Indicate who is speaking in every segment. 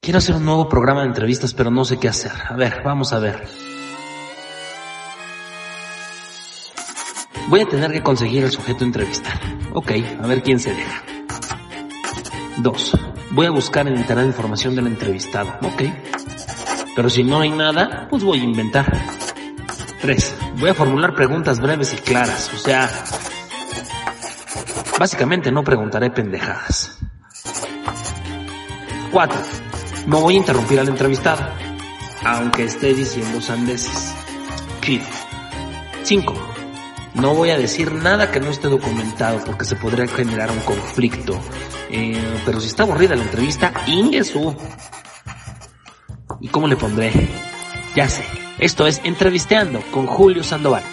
Speaker 1: Quiero hacer un nuevo programa de entrevistas, pero no sé qué hacer. A ver, vamos a ver. Voy a tener que conseguir el sujeto entrevistar. Ok, a ver quién se deja. Dos. Voy a buscar en internet información del entrevistado. Ok. Pero si no hay nada, pues voy a inventar. Tres. Voy a formular preguntas breves y claras. O sea, básicamente no preguntaré pendejadas. Cuatro. No voy a interrumpir al entrevistado, aunque esté diciendo sandeces. Kid. Cinco. No voy a decir nada que no esté documentado porque se podría generar un conflicto. Eh, pero si está aburrida la entrevista, Ingesu. ¿Y cómo le pondré? Ya sé. Esto es Entrevisteando con Julio Sandoval.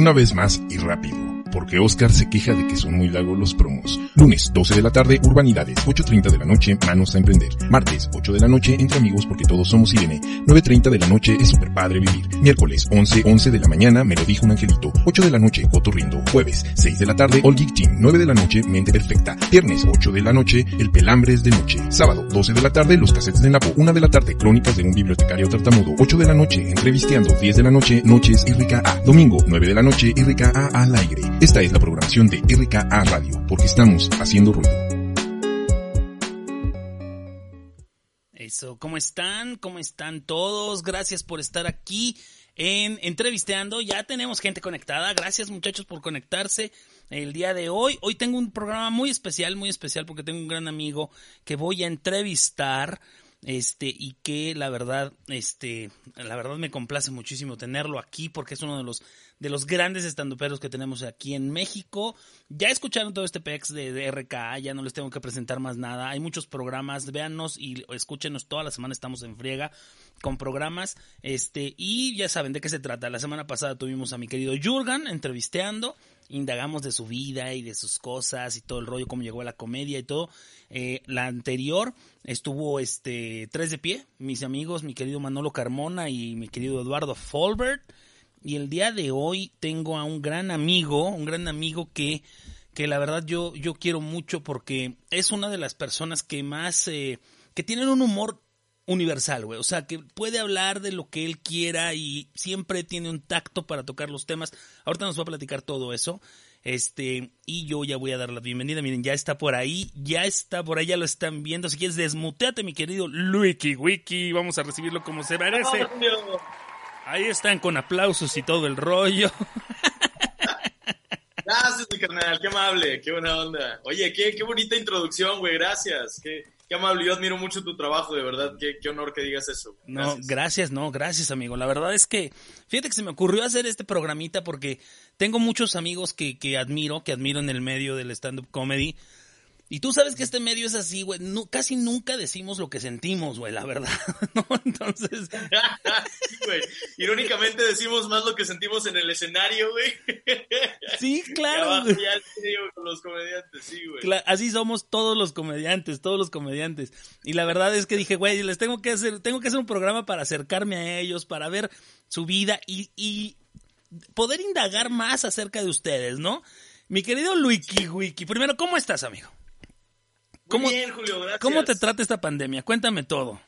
Speaker 2: Una vez más y rápido, porque Oscar se queja de que son muy largos los promos. Lunes, 12 de la tarde, Urbanidades, 8.30 de la noche, Manos a Emprender. Martes, 8 de la noche, Entre Amigos porque todos somos Irene. 9.30 de la noche, Es super padre vivir. Miércoles, 11, 11 de la mañana, Me lo dijo un angelito. 8 de la noche, Cotorrindo. Jueves, 6 de la tarde, All Geek Team. 9 de la noche, Mente Perfecta. Viernes, 8 de la noche, El Pelambres de Noche. Sábado, 12 de la tarde, Los Casetes de Napo. 1 de la tarde, Crónicas de un bibliotecario tartamudo. 8 de la noche, Entrevisteando. 10 de la noche, Noches RKA. Domingo, 9 de la noche, RKA al aire. Esta es la programación de RKA Radio, porque estamos haciendo ruido.
Speaker 3: Eso, ¿cómo están? ¿Cómo están todos? Gracias por estar aquí en Entrevisteando. Ya tenemos gente conectada. Gracias muchachos por conectarse el día de hoy. Hoy tengo un programa muy especial, muy especial porque tengo un gran amigo que voy a entrevistar este y que la verdad este la verdad me complace muchísimo tenerlo aquí porque es uno de los de los grandes estandoperos que tenemos aquí en México. Ya escucharon todo este PEX de, de, RKA, ya no les tengo que presentar más nada. Hay muchos programas, véanos y escúchenos toda la semana estamos en friega con programas. Este, y ya saben de qué se trata. La semana pasada tuvimos a mi querido Jurgen entrevisteando indagamos de su vida y de sus cosas y todo el rollo, cómo llegó a la comedia y todo. Eh, la anterior estuvo este tres de pie, mis amigos, mi querido Manolo Carmona y mi querido Eduardo Folbert. Y el día de hoy tengo a un gran amigo, un gran amigo que, que la verdad yo, yo quiero mucho porque es una de las personas que más, eh, que tienen un humor universal, güey. O sea, que puede hablar de lo que él quiera y siempre tiene un tacto para tocar los temas. Ahorita nos va a platicar todo eso. Este, y yo ya voy a dar la bienvenida. Miren, ya está por ahí, ya está por ahí, ya lo están viendo. Si quieres, desmuteate, mi querido Luiki Wiki. Vamos a recibirlo como se merece. Ahí están con aplausos y todo el rollo.
Speaker 4: Gracias, mi carnal, qué amable, qué buena onda. Oye, qué, qué bonita introducción, güey, gracias. Qué, qué, amable, yo admiro mucho tu trabajo, de verdad, qué, qué honor que digas eso.
Speaker 3: Gracias. No, gracias, no, gracias, amigo. La verdad es que, fíjate que se me ocurrió hacer este programita porque tengo muchos amigos que, que admiro, que admiro en el medio del stand-up comedy. Y tú sabes que este medio es así, güey. No, casi nunca decimos lo que sentimos, güey, la verdad. ¿no? Entonces.
Speaker 4: sí, güey. Irónicamente decimos más lo que sentimos en el escenario, güey.
Speaker 3: Sí, claro.
Speaker 4: Abajo, ya digo, con los comediantes, sí, güey.
Speaker 3: Así somos todos los comediantes, todos los comediantes. Y la verdad es que dije, güey, les tengo que hacer, tengo que hacer un programa para acercarme a ellos, para ver su vida y, y poder indagar más acerca de ustedes, ¿no? Mi querido Luiki Wiki, primero, ¿cómo estás, amigo?
Speaker 4: ¿Cómo, bien, Julio, gracias.
Speaker 3: ¿Cómo te trata esta pandemia? Cuéntame todo.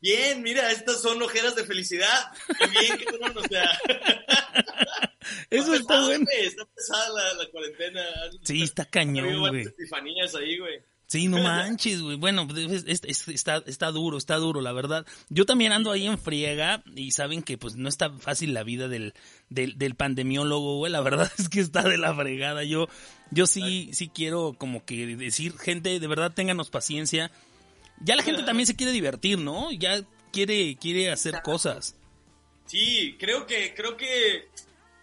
Speaker 4: Bien, mira, estas son ojeras de felicidad. Qué bien, qué bueno, o sea.
Speaker 3: Eso está,
Speaker 4: pesado,
Speaker 3: bueno.
Speaker 4: Está pesada la, la cuarentena.
Speaker 3: Sí, está cañón, güey.
Speaker 4: epifanías ahí, güey.
Speaker 3: Sí, no manches, güey. Bueno, es, es, es, está, está duro, está duro, la verdad. Yo también ando ahí en friega y saben que pues no está fácil la vida del, del, del pandemiólogo, güey. La verdad es que está de la fregada. Yo, yo sí, sí quiero como que decir, gente, de verdad ténganos paciencia. Ya la gente también se quiere divertir, ¿no? Ya quiere, quiere hacer cosas.
Speaker 4: Sí, creo que, creo que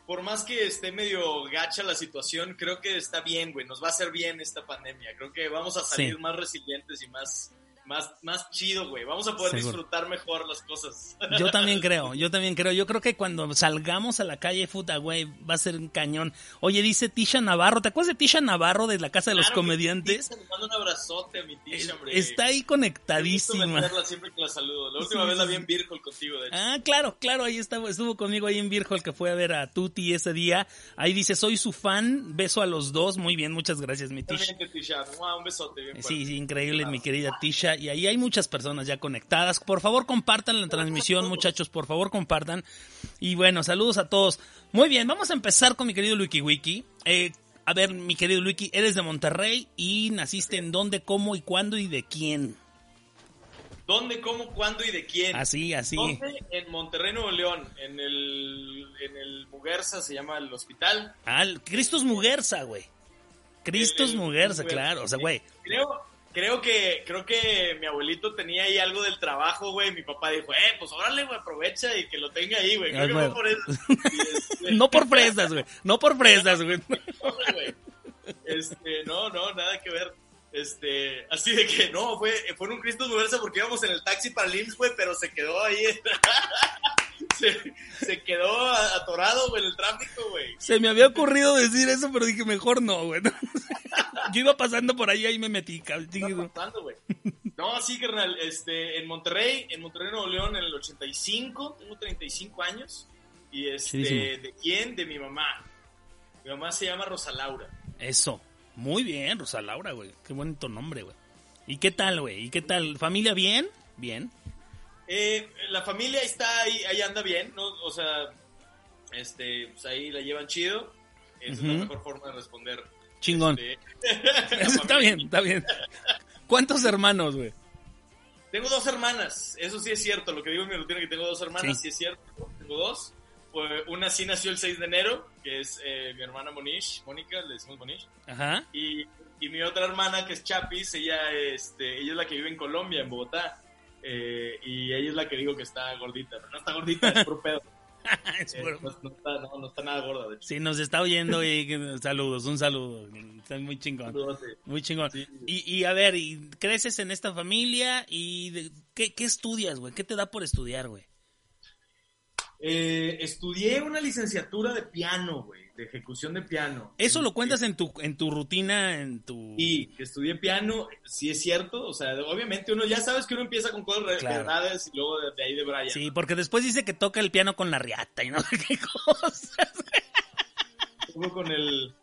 Speaker 4: por más que esté medio gacha la situación, creo que está bien, güey. Nos va a hacer bien esta pandemia. Creo que vamos a salir
Speaker 3: Sí.
Speaker 4: más resilientes y más, más, más chido, güey. Vamos a poder
Speaker 3: Seguro.
Speaker 4: disfrutar mejor las cosas.
Speaker 3: Yo también creo, yo también creo. Yo creo que cuando salgamos a la calle, puta, güey, va a ser un cañón. Oye, dice Tisha Navarro, ¿te acuerdas de Tisha Navarro de la Casa de los Comediantes?
Speaker 4: Tisha, Le mando un abrazote a mi Tisha, hombre.
Speaker 3: Está ahí conectadísima.
Speaker 4: siempre que la saludo. La última
Speaker 3: Sí,
Speaker 4: vez la vi en Virgol contigo, de hecho.
Speaker 3: Ah, claro, claro, ahí estaba, estuvo conmigo ahí en Virgol que fue a ver a Tuti ese día. Ahí dice, soy su fan, beso a los dos. Muy bien, muchas gracias, mi Tisha.
Speaker 4: Tisha. Un besote bien fuerte.
Speaker 3: Sí, sí, increíble, mi querida Tisha. Y ahí hay muchas personas ya conectadas. Por favor, compartan la transmisión, muchachos. Por favor, compartan. Y bueno, saludos a todos. Muy bien, vamos a empezar con mi querido Luiki Wiki. Eh, a ver, mi querido Luiki, eres de Monterrey y naciste en dónde, cómo y cuándo y de quién.
Speaker 4: ¿Dónde, cómo, cuándo y de quién?
Speaker 3: Así, así.
Speaker 4: ¿Dónde? En Monterrey, Nuevo León. En el, en el Muguerza se llama el hospital.
Speaker 3: Ah, el- Cristos Muguerza, güey. Cristos
Speaker 4: El- el-
Speaker 3: Muguerza,
Speaker 4: el-
Speaker 3: claro. O sea, güey.
Speaker 4: Creo, creo que, creo que mi abuelito tenía ahí algo del trabajo, güey. Mi papá dijo, eh, pues órale, güey, aprovecha y que lo tenga ahí, güey. Creo que fue por eso. Este,
Speaker 3: No por fresas, güey. No por fresas, güey.
Speaker 4: no, güey. Este, no, no, nada que ver. Este, así de que no, fue, fue en un Cristo Universo porque íbamos en el taxi para el IMSS, güey, pero se quedó ahí. se, se quedó atorado, güey, en el tráfico, güey.
Speaker 3: Se me había ocurrido decir eso, pero dije, mejor no, güey. Yo iba pasando por ahí y me metí, cabrón.
Speaker 4: Güey? No, sí, carnal. Este, en Monterrey, en Monterrey, Nuevo León, en el 85, tengo 35 años. Y este. ¿de quién? De mi mamá. Mi mamá se llama Rosa Laura.
Speaker 3: Eso. Muy bien, Rosa Laura, güey. Qué bonito nombre, güey. ¿Y qué tal, güey? ¿Y qué tal? ¿Familia bien? Bien.
Speaker 4: Eh, la familia está ahí, ahí anda bien, ¿no? O sea, este, pues ahí la llevan chido. Esa es la mejor forma de responder.
Speaker 3: Chingón.
Speaker 4: Este,
Speaker 3: Eso está bien, está bien. ¿Cuántos hermanos, güey?
Speaker 4: Tengo dos hermanas, eso sí es cierto, lo que digo en mi rutina que tengo dos hermanas,
Speaker 3: Sí.
Speaker 4: sí, es cierto, tengo dos. Pues, una sí nació el 6 de enero, que es eh, mi hermana Monish, Mónica, le decimos Monish.
Speaker 3: Ajá.
Speaker 4: Y, y mi otra hermana, que es Chapis, ella, este, ella es la que vive en Colombia, en Bogotá. Eh, y ella es la que digo que está gordita, pero no está gordita, es por pedo.
Speaker 3: Es
Speaker 4: Eh, no, no está, no, no está nada gorda, de hecho.
Speaker 3: Si nos está oyendo, y saludos, un saludo. Está muy chingón. Muy chingón.
Speaker 4: Sí.
Speaker 3: Y, y a ver, y creces en esta familia y de- ¿qué, qué estudias, güey? ¿Qué te da por estudiar, güey?
Speaker 4: Eh, estudié una licenciatura de piano, güey, de ejecución de piano.
Speaker 3: Eso lo cuentas en tu en tu rutina, en tu
Speaker 4: Sí, que estudié piano, sí es cierto, o sea, obviamente uno ya sabes que uno empieza con cosas
Speaker 3: Claro.
Speaker 4: verdades y luego de, de ahí de Brian.
Speaker 3: Sí, porque después dice que toca el piano con la riata y no sé qué cosas.
Speaker 4: Luego con el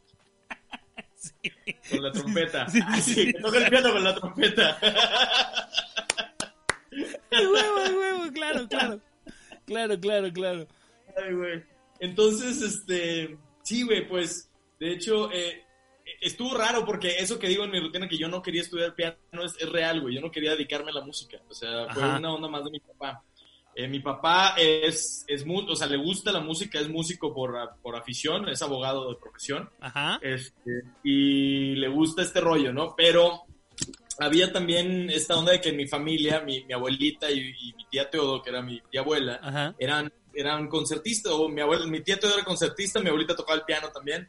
Speaker 4: con la trompeta.
Speaker 3: Sí,
Speaker 4: Ah,
Speaker 3: sí,
Speaker 4: sí,
Speaker 3: sí.
Speaker 4: que toca el piano con la trompeta.
Speaker 3: Huevo, huevo, claro, claro. Claro, claro, claro.
Speaker 4: Ay, güey. Entonces, este, sí, güey, pues, de hecho, eh, estuvo raro porque eso que digo en mi rutina que yo no quería estudiar piano es, es real, güey. Yo no quería dedicarme a la música. O sea, fue
Speaker 3: Ajá.
Speaker 4: una onda más de mi papá. Eh, mi papá es, es mu- o sea, le gusta la música, es músico por, por afición, es abogado de profesión.
Speaker 3: Ajá.
Speaker 4: Este, y le gusta este rollo, ¿no? Pero había también esta onda de que en mi familia, mi, mi abuelita y, y mi tía Teodo, que era mi tía abuela,
Speaker 3: Ajá.
Speaker 4: eran, eran concertistas, o mi abuela, mi tía Teodo era concertista, mi abuelita tocaba el piano también.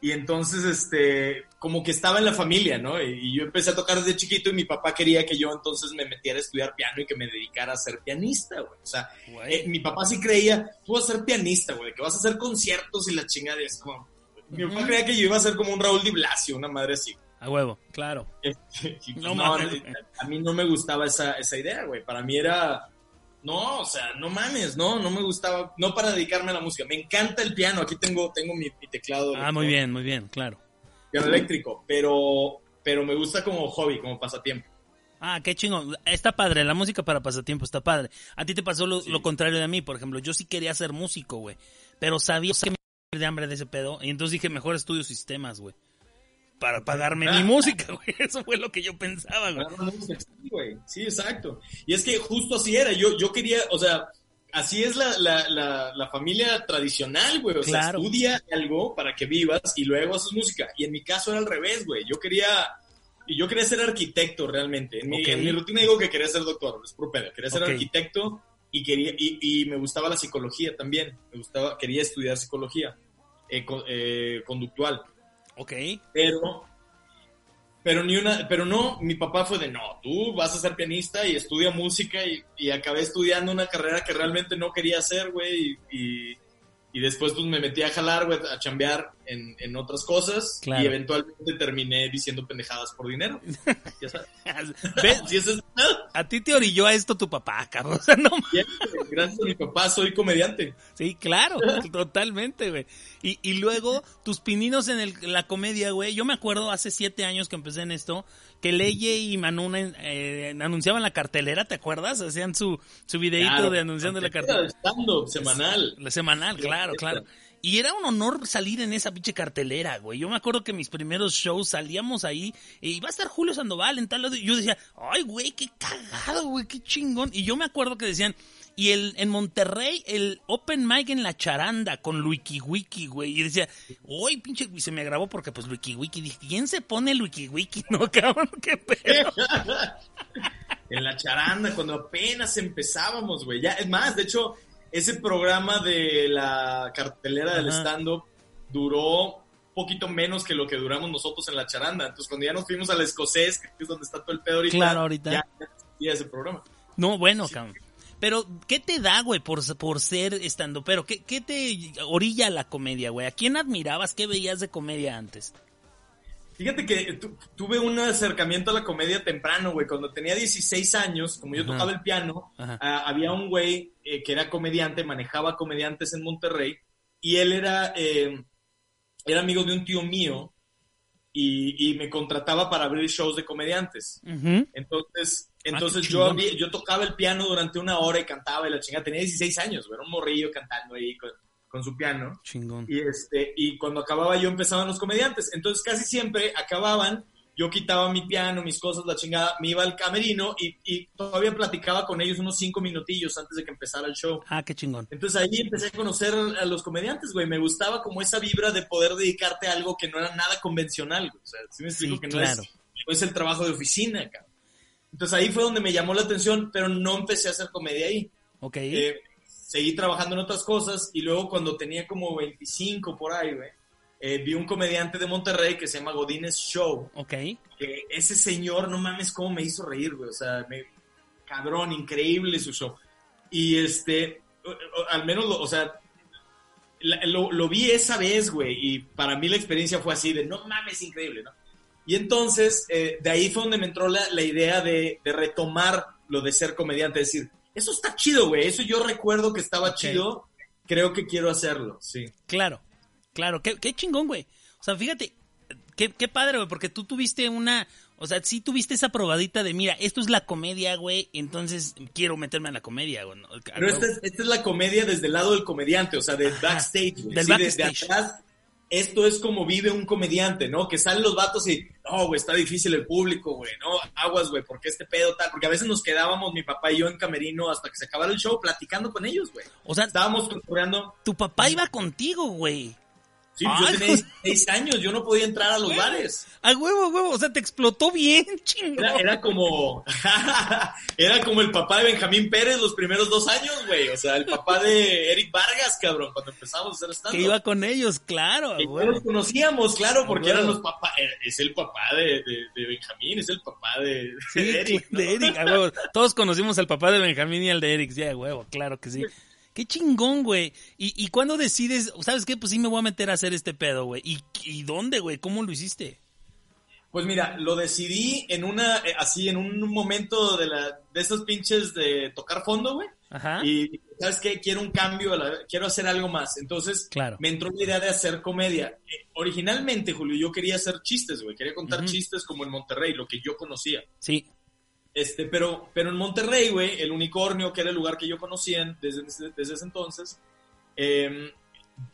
Speaker 4: Y entonces, este, como que estaba en la familia, ¿no? Y, y yo empecé a tocar desde chiquito y mi papá quería que yo entonces me metiera a estudiar piano y que me dedicara a ser pianista, güey. O sea, eh, mi papá sí creía, tú vas a ser pianista, güey, que vas a hacer conciertos y la chingada y es como... Mi papá creía que yo iba a ser como un Raúl Di Blasio, una madre así.
Speaker 3: A huevo, claro. No
Speaker 4: a mí no me gustaba esa, esa idea, güey. Para mí era... No, o sea, no mames, no, no me gustaba, no para dedicarme a la música. Me encanta el piano, aquí tengo, tengo mi, mi teclado.
Speaker 3: Ah, muy bien, muy bien, claro.
Speaker 4: Piano eléctrico, pero, pero me gusta como hobby, como pasatiempo.
Speaker 3: Ah, qué chingón. Está padre, la música para pasatiempo está padre. A ti te pasó lo,
Speaker 4: Sí.
Speaker 3: lo contrario de mí, por ejemplo. Yo sí quería ser músico, güey. Pero sabía que me iba de hambre de ese pedo. Y entonces dije, mejor estudio sistemas, güey. Para pagarme mi música, güey. Eso fue lo que yo pensaba, güey.
Speaker 4: Sí, exacto. Y es que justo así era. Yo, yo quería, o sea, así es la, la, la, la familia tradicional, güey. O
Speaker 3: Claro.
Speaker 4: sea, estudia algo para que vivas y luego haces música. Y en mi caso era al revés, güey. Yo quería, y yo quería ser arquitecto realmente. En, mi, en mi rutina digo que quería ser doctor, es por pedo. Quería ser arquitecto y quería, y, y me gustaba la psicología también. Me gustaba, quería estudiar psicología. eh, eh, conductual.
Speaker 3: Ok.
Speaker 4: Pero, pero ni una, pero no, mi papá fue de no, tú vas a ser pianista y estudia música y, y acabé estudiando una carrera que realmente no quería hacer, güey, y, y, y después pues me metí a jalar, güey, a chambear en, en otras cosas
Speaker 3: Claro.
Speaker 4: y eventualmente terminé diciendo pendejadas por dinero. Ya sabes.
Speaker 3: A ti te orilló a esto tu papá, no
Speaker 4: güey, gracias a mi papá soy comediante.
Speaker 3: Sí, claro, totalmente, güey. Y, y luego tus pininos en el- la comedia, güey. Yo me acuerdo hace siete años que empecé en esto, que Leye y Manuna eh, anunciaban la cartelera, ¿te acuerdas? Hacían su, su videíto
Speaker 4: Claro,
Speaker 3: de anunciando la cartelera.
Speaker 4: semanal.
Speaker 3: La semanal, claro, claro. Y era un honor salir en esa pinche cartelera, güey. Yo me acuerdo que mis primeros shows salíamos ahí y iba a estar Julio Sandoval en tal lado. Y yo decía, ay, güey, qué cagado, güey, qué chingón. Y yo me acuerdo que decían, y el en Monterrey, el Open Mic en la charanda con Luiki Wiki, güey. Y decía, uy, pinche, y se me grabó porque pues Luiki Wiki. Dije, ¿quién se pone el Wiki Wiki? No, cabrón, qué pedo.
Speaker 4: en la charanda, cuando apenas empezábamos, güey. Ya, es más, de hecho, ese programa de la cartelera del stand-up duró poquito menos que lo que duramos nosotros en la charanda. Entonces, cuando ya nos fuimos al escocés, que es donde está todo el pedo ahorita,
Speaker 3: Claro, ahorita.
Speaker 4: ya existía ese programa.
Speaker 3: No, bueno, cabrón. Pero, ¿qué te da, güey, por, por ser estando? Pero, ¿qué, ¿qué te orilla la comedia, güey? ¿A quién admirabas? ¿Qué veías de comedia antes?
Speaker 4: Fíjate que tu- tuve un acercamiento a la comedia temprano, güey. Cuando tenía 16 años, como yo
Speaker 3: Ajá.
Speaker 4: tocaba el piano, ah, había un güey eh, que era comediante, manejaba comediantes en Monterrey, y él era, eh, era amigo de un tío mío, y, y me contrataba para abrir shows de comediantes. Entonces,
Speaker 3: Ah,
Speaker 4: entonces yo, había- yo tocaba el piano durante una hora y cantaba y la chingada. Tenía 16 años, güey, era un morrillo cantando ahí con, con su piano.
Speaker 3: Chingón.
Speaker 4: Y, este, y cuando acababa yo empezaban los comediantes. Entonces casi siempre acababan, yo quitaba mi piano, mis cosas, la chingada, me iba al camerino y, y todavía platicaba con ellos unos cinco minutillos antes de que empezara el show.
Speaker 3: Ah, qué chingón.
Speaker 4: Entonces ahí empecé a conocer a los comediantes, güey. Me gustaba como esa vibra de poder dedicarte a algo que no era nada convencional, güey. O sea, sí me explico
Speaker 3: Sí,
Speaker 4: que
Speaker 3: claro.
Speaker 4: no, es, no es el trabajo de oficina, cabrón. Entonces ahí fue donde me llamó la atención, pero no empecé a hacer comedia ahí.
Speaker 3: Ok.
Speaker 4: Eh, seguí trabajando en otras cosas y luego cuando tenía como 25 por ahí, güey, eh, vi un comediante de Monterrey que se llama Godínez Show,
Speaker 3: ok.
Speaker 4: que ese señor, no mames, cómo me hizo reír, güey, o sea, me, cabrón, increíble su show. Y este, al menos, lo- o sea, lo, lo vi esa vez, güey, y para mí la experiencia fue así de, no mames, increíble, ¿no? Y entonces, eh, de ahí fue donde me entró la, la idea de, de retomar lo de ser comediante, decir, eso está chido, güey, eso yo recuerdo que estaba chido, creo que quiero hacerlo, sí.
Speaker 3: Claro. Claro. Qué, qué chingón, güey. O sea, fíjate. Qué, qué padre, güey, porque tú tuviste una... O sea, sí tuviste esa probadita de, mira, esto es la comedia, güey, entonces quiero meterme en la comedia, güey. ¿no?
Speaker 4: Pero esta es, esta es la comedia desde el lado del comediante, o sea, de backstage, güey.
Speaker 3: del
Speaker 4: Sí,
Speaker 3: backstage.
Speaker 4: atrás, esto es como vive un comediante, ¿no? Que salen los vatos y, no, güey, está difícil el público, güey, no, aguas, güey, porque este pedo tal, porque a veces nos quedábamos, mi papá y yo en camerino hasta que se acabara el show platicando con ellos, güey.
Speaker 3: O sea,
Speaker 4: Estábamos cotorreando,
Speaker 3: tu papá iba contigo, güey.
Speaker 4: Sí,
Speaker 3: Ay,
Speaker 4: yo tenía. 16 años, yo no podía entrar a los bares.
Speaker 3: A huevo, huevo. O sea, te explotó bien, chingón.
Speaker 4: Era, era como, era como el papá de Benjamín Pérez los primeros dos años, güey, o sea, el papá de Eric Vargas, cabrón, cuando empezamos a hacer stand
Speaker 3: que iba con ellos, claro. huevo.
Speaker 4: los conocíamos, claro, porque eran los papás. Es el papá de, de- de Benjamín, es el papá de,
Speaker 3: Sí,
Speaker 4: de Eric. ¿no?
Speaker 3: de Eric, a huevo. Todos conocimos al papá de Benjamín y al de Eric, sí, a huevo, claro que sí. Qué chingón, güey. ¿Y, ¿Y cuándo decides, sabes qué? Pues sí me voy a meter a hacer este pedo, güey. ¿Y, ¿Y dónde, güey? ¿Cómo lo hiciste?
Speaker 4: Pues mira, lo decidí en una, eh, así, en un momento de, la, de esos pinches de tocar fondo, güey.
Speaker 3: Ajá.
Speaker 4: Y, ¿sabes qué? Quiero un cambio, quiero hacer algo más. Entonces,
Speaker 3: Claro.
Speaker 4: me entró la idea de hacer comedia. Eh, originalmente, Julio, yo quería hacer chistes, güey. Quería contar chistes como en Monterrey, lo que yo conocía.
Speaker 3: Sí.
Speaker 4: Este, pero, pero en Monterrey, güey, el unicornio, que era el lugar que yo conocía desde, desde ese entonces, eh,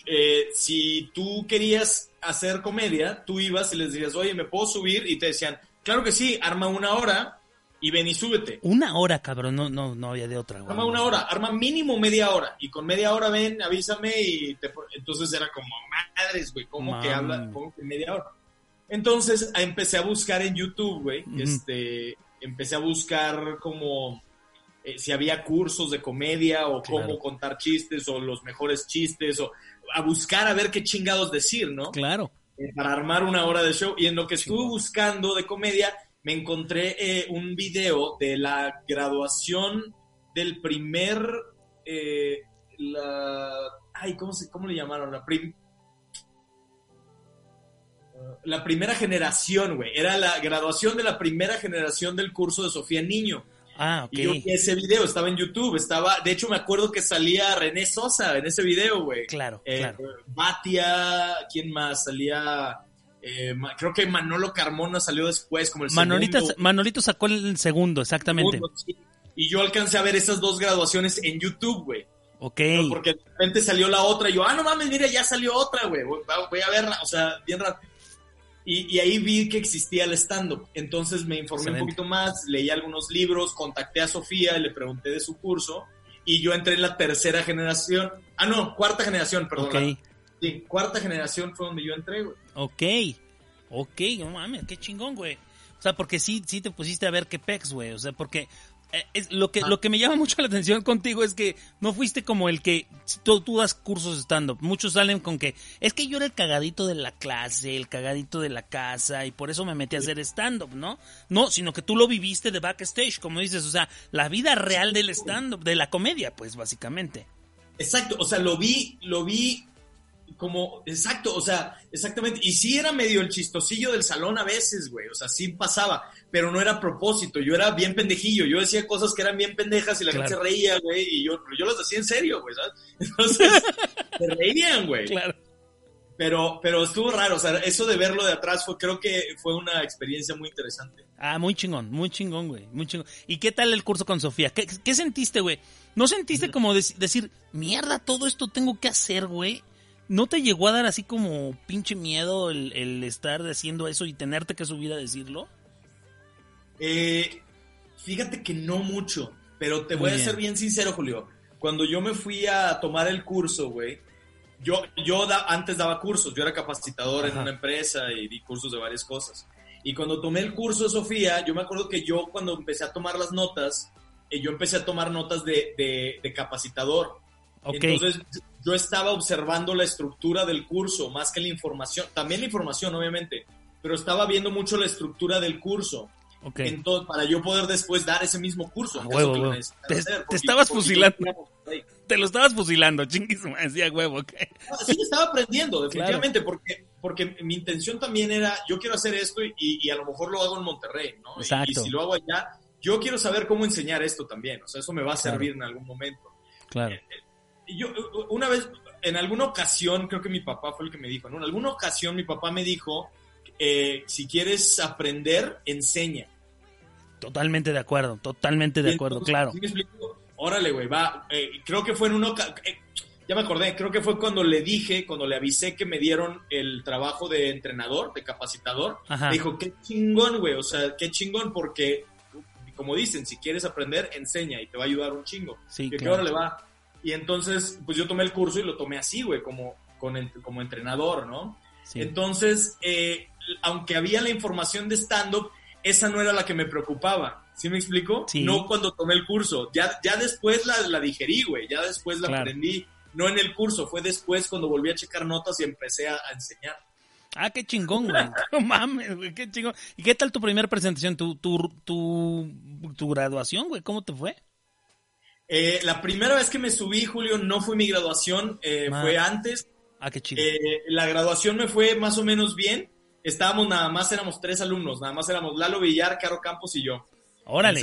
Speaker 4: eh, si tú querías hacer comedia, tú ibas y les decías, oye, ¿me puedo subir? Y te decían, claro que sí, arma una hora y ven y súbete.
Speaker 3: Una hora, cabrón. No, no, no había de otra, güey.
Speaker 4: Arma una hora, arma mínimo media hora. Y con media hora ven, avísame y te... pon-". Entonces era como, madres, güey, ¿cómo que habla? ¿Cómo que media hora? Entonces empecé a buscar en YouTube, güey, este, empecé a buscar como eh, si había cursos de comedia o
Speaker 3: Claro.
Speaker 4: cómo contar chistes o los mejores chistes o a buscar a ver qué chingados decir, ¿no?
Speaker 3: Claro.
Speaker 4: Eh, para armar una hora de show. Y en lo que estuve buscando de comedia, me encontré eh, un video de la graduación del primer. eh, la, ay, ¿cómo, se, ¿cómo le llamaron? La, prim- la primera generación, güey. Era la graduación de la primera generación del curso de Sofía Niño.
Speaker 3: Ah, ok.
Speaker 4: Y yo vi ese video, estaba en YouTube, estaba, de hecho me acuerdo que salía René Sosa en ese video, güey.
Speaker 3: Claro,
Speaker 4: Eh,
Speaker 3: claro.
Speaker 4: Batia, ¿quién más? Salía, eh, creo que Manolo Carmona salió después, como el
Speaker 3: Manolita,
Speaker 4: segundo.
Speaker 3: Manolito sacó el segundo, exactamente.
Speaker 4: segundo, sí. Y yo alcancé a ver esas dos graduaciones en YouTube, güey.
Speaker 3: Ok.
Speaker 4: Porque de repente salió la otra y yo, ah, no mames, mira, ya salió otra, güey. Voy, voy a verla, o sea, bien rápido. Y, y ahí vi que existía el stand-up. Entonces me informé
Speaker 3: Excelente.
Speaker 4: un poquito más, leí algunos libros, contacté a Sofía, le pregunté de su curso. Y yo entré en la tercera generación. Ah, no, cuarta generación, perdón.
Speaker 3: Ok.
Speaker 4: Sí, cuarta generación fue donde yo entré, güey.
Speaker 3: Ok. Ok, no mames, qué chingón, güey. O sea, porque sí, sí te pusiste a ver qué pex, güey. O sea, porque es, lo, que,
Speaker 4: Ah.
Speaker 3: lo que me llama mucho la atención contigo es que no fuiste como el que tú, tú das cursos de stand-up. Muchos salen con que es que yo era el cagadito de la clase, el cagadito de la casa y por eso me metí a hacer stand-up, ¿no? No, sino que tú lo viviste de backstage, como dices. O sea, la vida real del stand-up, de la comedia, pues, básicamente.
Speaker 4: Exacto, o sea, lo vi, lo vi como, exacto, o sea, exactamente. Y sí era medio el chistosillo del salón a veces, güey, o sea, sí pasaba, pero no era a propósito, yo era bien pendejillo, yo decía cosas que eran bien pendejas y la gente se reía, güey, y yo, yo las hacía en serio, güey, ¿sabes? Entonces, se reían, güey.
Speaker 3: Claro.
Speaker 4: Pero, pero estuvo raro, o sea, eso de verlo de atrás fue, creo que fue una experiencia muy interesante.
Speaker 3: Ah, muy chingón, muy chingón, güey, muy chingón. ¿Y qué tal el curso con Sofía? ¿Qué, qué sentiste, güey? ¿No sentiste como dec- decir, mierda, todo esto tengo que hacer, güey? ¿No te llegó a dar así como pinche miedo el, el estar haciendo eso y tenerte que subir a decirlo?
Speaker 4: Eh, fíjate que no mucho, pero te
Speaker 3: Muy
Speaker 4: voy a ser bien sincero, Julio. Cuando yo me fui a tomar el curso, güey, yo, yo da- antes daba cursos, yo era capacitador en una empresa y di cursos de varias cosas. Y cuando tomé el curso de Sofía, yo me acuerdo que yo cuando empecé a tomar las notas, eh, yo empecé a tomar notas de, de- de capacitador.
Speaker 3: Ok,
Speaker 4: Entonces yo estaba observando la estructura del curso más que la información, también la información obviamente, pero estaba viendo mucho la estructura del curso.
Speaker 3: ok.
Speaker 4: Entonces, para yo poder después dar ese mismo curso.
Speaker 3: A
Speaker 4: en caso
Speaker 3: huevo, huevo. Te-
Speaker 4: hacer,
Speaker 3: te estabas fusilando. Te lo estabas fusilando, chinguísimo, decía huevo, ok.
Speaker 4: No, Sí, estaba aprendiendo, definitivamente, porque, porque mi intención también era, yo quiero hacer esto y, y a lo mejor lo hago en Monterrey, ¿no? Y-
Speaker 3: Exacto.
Speaker 4: Y, si lo hago allá, yo quiero saber cómo enseñar esto también, o sea, eso me va a
Speaker 3: Claro.
Speaker 4: servir en algún momento.
Speaker 3: Claro.
Speaker 4: Y yo, una vez, en alguna ocasión, creo que mi papá fue el que me dijo, ¿no? En alguna ocasión mi papá me dijo, eh, si quieres aprender, enseña.
Speaker 3: Totalmente de acuerdo, totalmente de acuerdo,
Speaker 4: entonces,
Speaker 3: claro.
Speaker 4: ¿sí me explico? Órale, güey, va. eh, creo que fue en una... eh, ya me acordé, creo que fue cuando le dije, cuando le avisé que me dieron el trabajo de entrenador, de capacitador.
Speaker 3: Ajá.
Speaker 4: Me dijo, qué chingón, güey, o sea, qué chingón porque, como dicen, si quieres aprender, enseña y te va a ayudar un chingo.
Speaker 3: Sí,
Speaker 4: Y que
Speaker 3: claro.
Speaker 4: ahora le va. Y entonces, pues yo tomé el curso y lo tomé así, güey, como, con, como entrenador, ¿no?
Speaker 3: Sí.
Speaker 4: Entonces, eh, aunque había la información de stand-up, esa no era la que me preocupaba. ¿Sí me explico?
Speaker 3: Sí.
Speaker 4: No cuando tomé el curso. Ya, ya después la, la digerí, güey. Ya después la
Speaker 3: Claro.
Speaker 4: aprendí. No en el curso, fue después cuando volví a checar notas y empecé a, a enseñar.
Speaker 3: Ah, qué chingón, güey. No mames, güey, qué chingón. ¿Y qué tal tu primera presentación, tu, tu, tu, tu graduación, güey? ¿Cómo te fue?
Speaker 4: Eh, la primera vez que me subí, Julio, no fue mi graduación, eh, fue antes.
Speaker 3: Ah, qué chido.
Speaker 4: Eh, la graduación me fue más o menos bien. Estábamos nada más, éramos tres alumnos, nada más éramos Lalo Villar, Caro Campos y yo.
Speaker 3: Órale.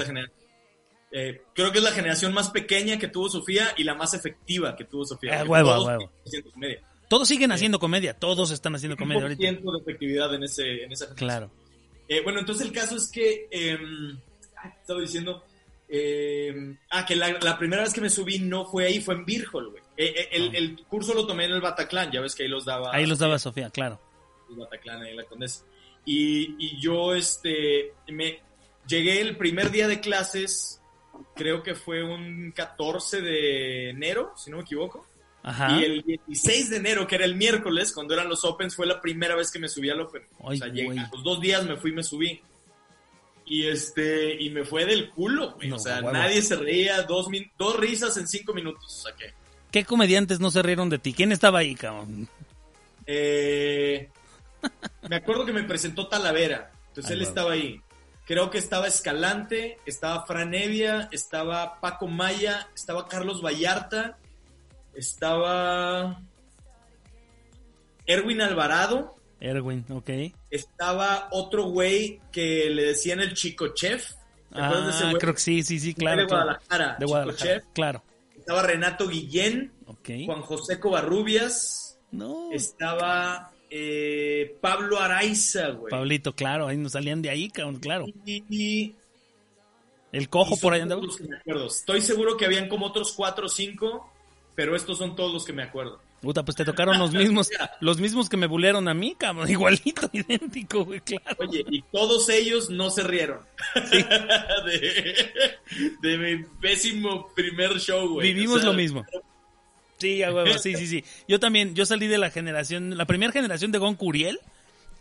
Speaker 4: Eh, creo que es la generación más pequeña que tuvo Sofía y la más efectiva que tuvo Sofía. Porque
Speaker 3: huevo,
Speaker 4: todos
Speaker 3: huevo.
Speaker 4: siguen haciendo comedia.
Speaker 3: Todos siguen haciendo comedia, todos están haciendo comedia ahorita.
Speaker 4: 100% de efectividad en, ese, en esa generación.
Speaker 3: Claro.
Speaker 4: Eh, bueno, entonces el caso es que, eh, ¿qué estaba diciendo, Eh, ah, que la, la primera vez que me subí no fue ahí, fue en Virgol, güey. Eh, eh, el,
Speaker 3: Ah.
Speaker 4: el curso lo tomé en el Bataclan, ya ves que ahí los daba.
Speaker 3: Ahí los daba Sofía, claro.
Speaker 4: el Bataclan, ahí la Condesa. Y, y yo, este, me llegué el primer día de clases, creo que fue un 14 de enero, si no me equivoco.
Speaker 3: Ajá.
Speaker 4: Y el 16 de enero, que era el miércoles, cuando eran los Opens, fue la primera vez que me subí al Open. o
Speaker 3: Ay,
Speaker 4: sea, llegué- a los dos días me fui y me subí. Y este, y me fue del culo, güey.
Speaker 3: No,
Speaker 4: o sea, nadie se reía, dos, min- dos risas en cinco minutos saqué.
Speaker 3: ¿Qué comediantes no se rieron de ti? ¿Quién estaba ahí, cabrón?
Speaker 4: Eh, me acuerdo que me presentó Talavera, entonces
Speaker 3: Ay,
Speaker 4: él estaba ahí. Creo que estaba Escalante, estaba Fran Evia, estaba Paco Maya, estaba Carlos Vallarta, estaba Erwin Alvarado,
Speaker 3: Erwin, ok.
Speaker 4: estaba otro güey que le decían el Chico Chef. ¿Te acuerdas de ese
Speaker 3: Ah,
Speaker 4: güey?
Speaker 3: creo que sí, sí, sí, claro.
Speaker 4: de. Guadalajara.
Speaker 3: De
Speaker 4: Chico
Speaker 3: Guadalajara,
Speaker 4: Chef.
Speaker 3: claro.
Speaker 4: Estaba Renato Guillén,
Speaker 3: Ok.
Speaker 4: Juan José Covarrubias,
Speaker 3: No,
Speaker 4: estaba eh, Pablo Araiza, güey.
Speaker 3: Pablito, claro, ahí nos salían de ahí, cabrón, claro.
Speaker 4: Y- y-
Speaker 3: El cojo
Speaker 4: y
Speaker 3: por ahí andaba.
Speaker 4: todos los que me acuerdo. Estoy seguro que habían como otros cuatro o cinco, pero estos son todos los que me acuerdo.
Speaker 3: Puta, pues te tocaron los mismos, los mismos que me bulearon a mí, cabrón, igualito, idéntico, güey, claro.
Speaker 4: Oye, y todos ellos no se rieron. de, de mi pésimo primer show, güey.
Speaker 3: Vivimos
Speaker 4: O sea,
Speaker 3: lo mismo. Sí, a huevo, sí, sí, sí. Yo también, yo salí de la generación, la primera generación de Gon Curiel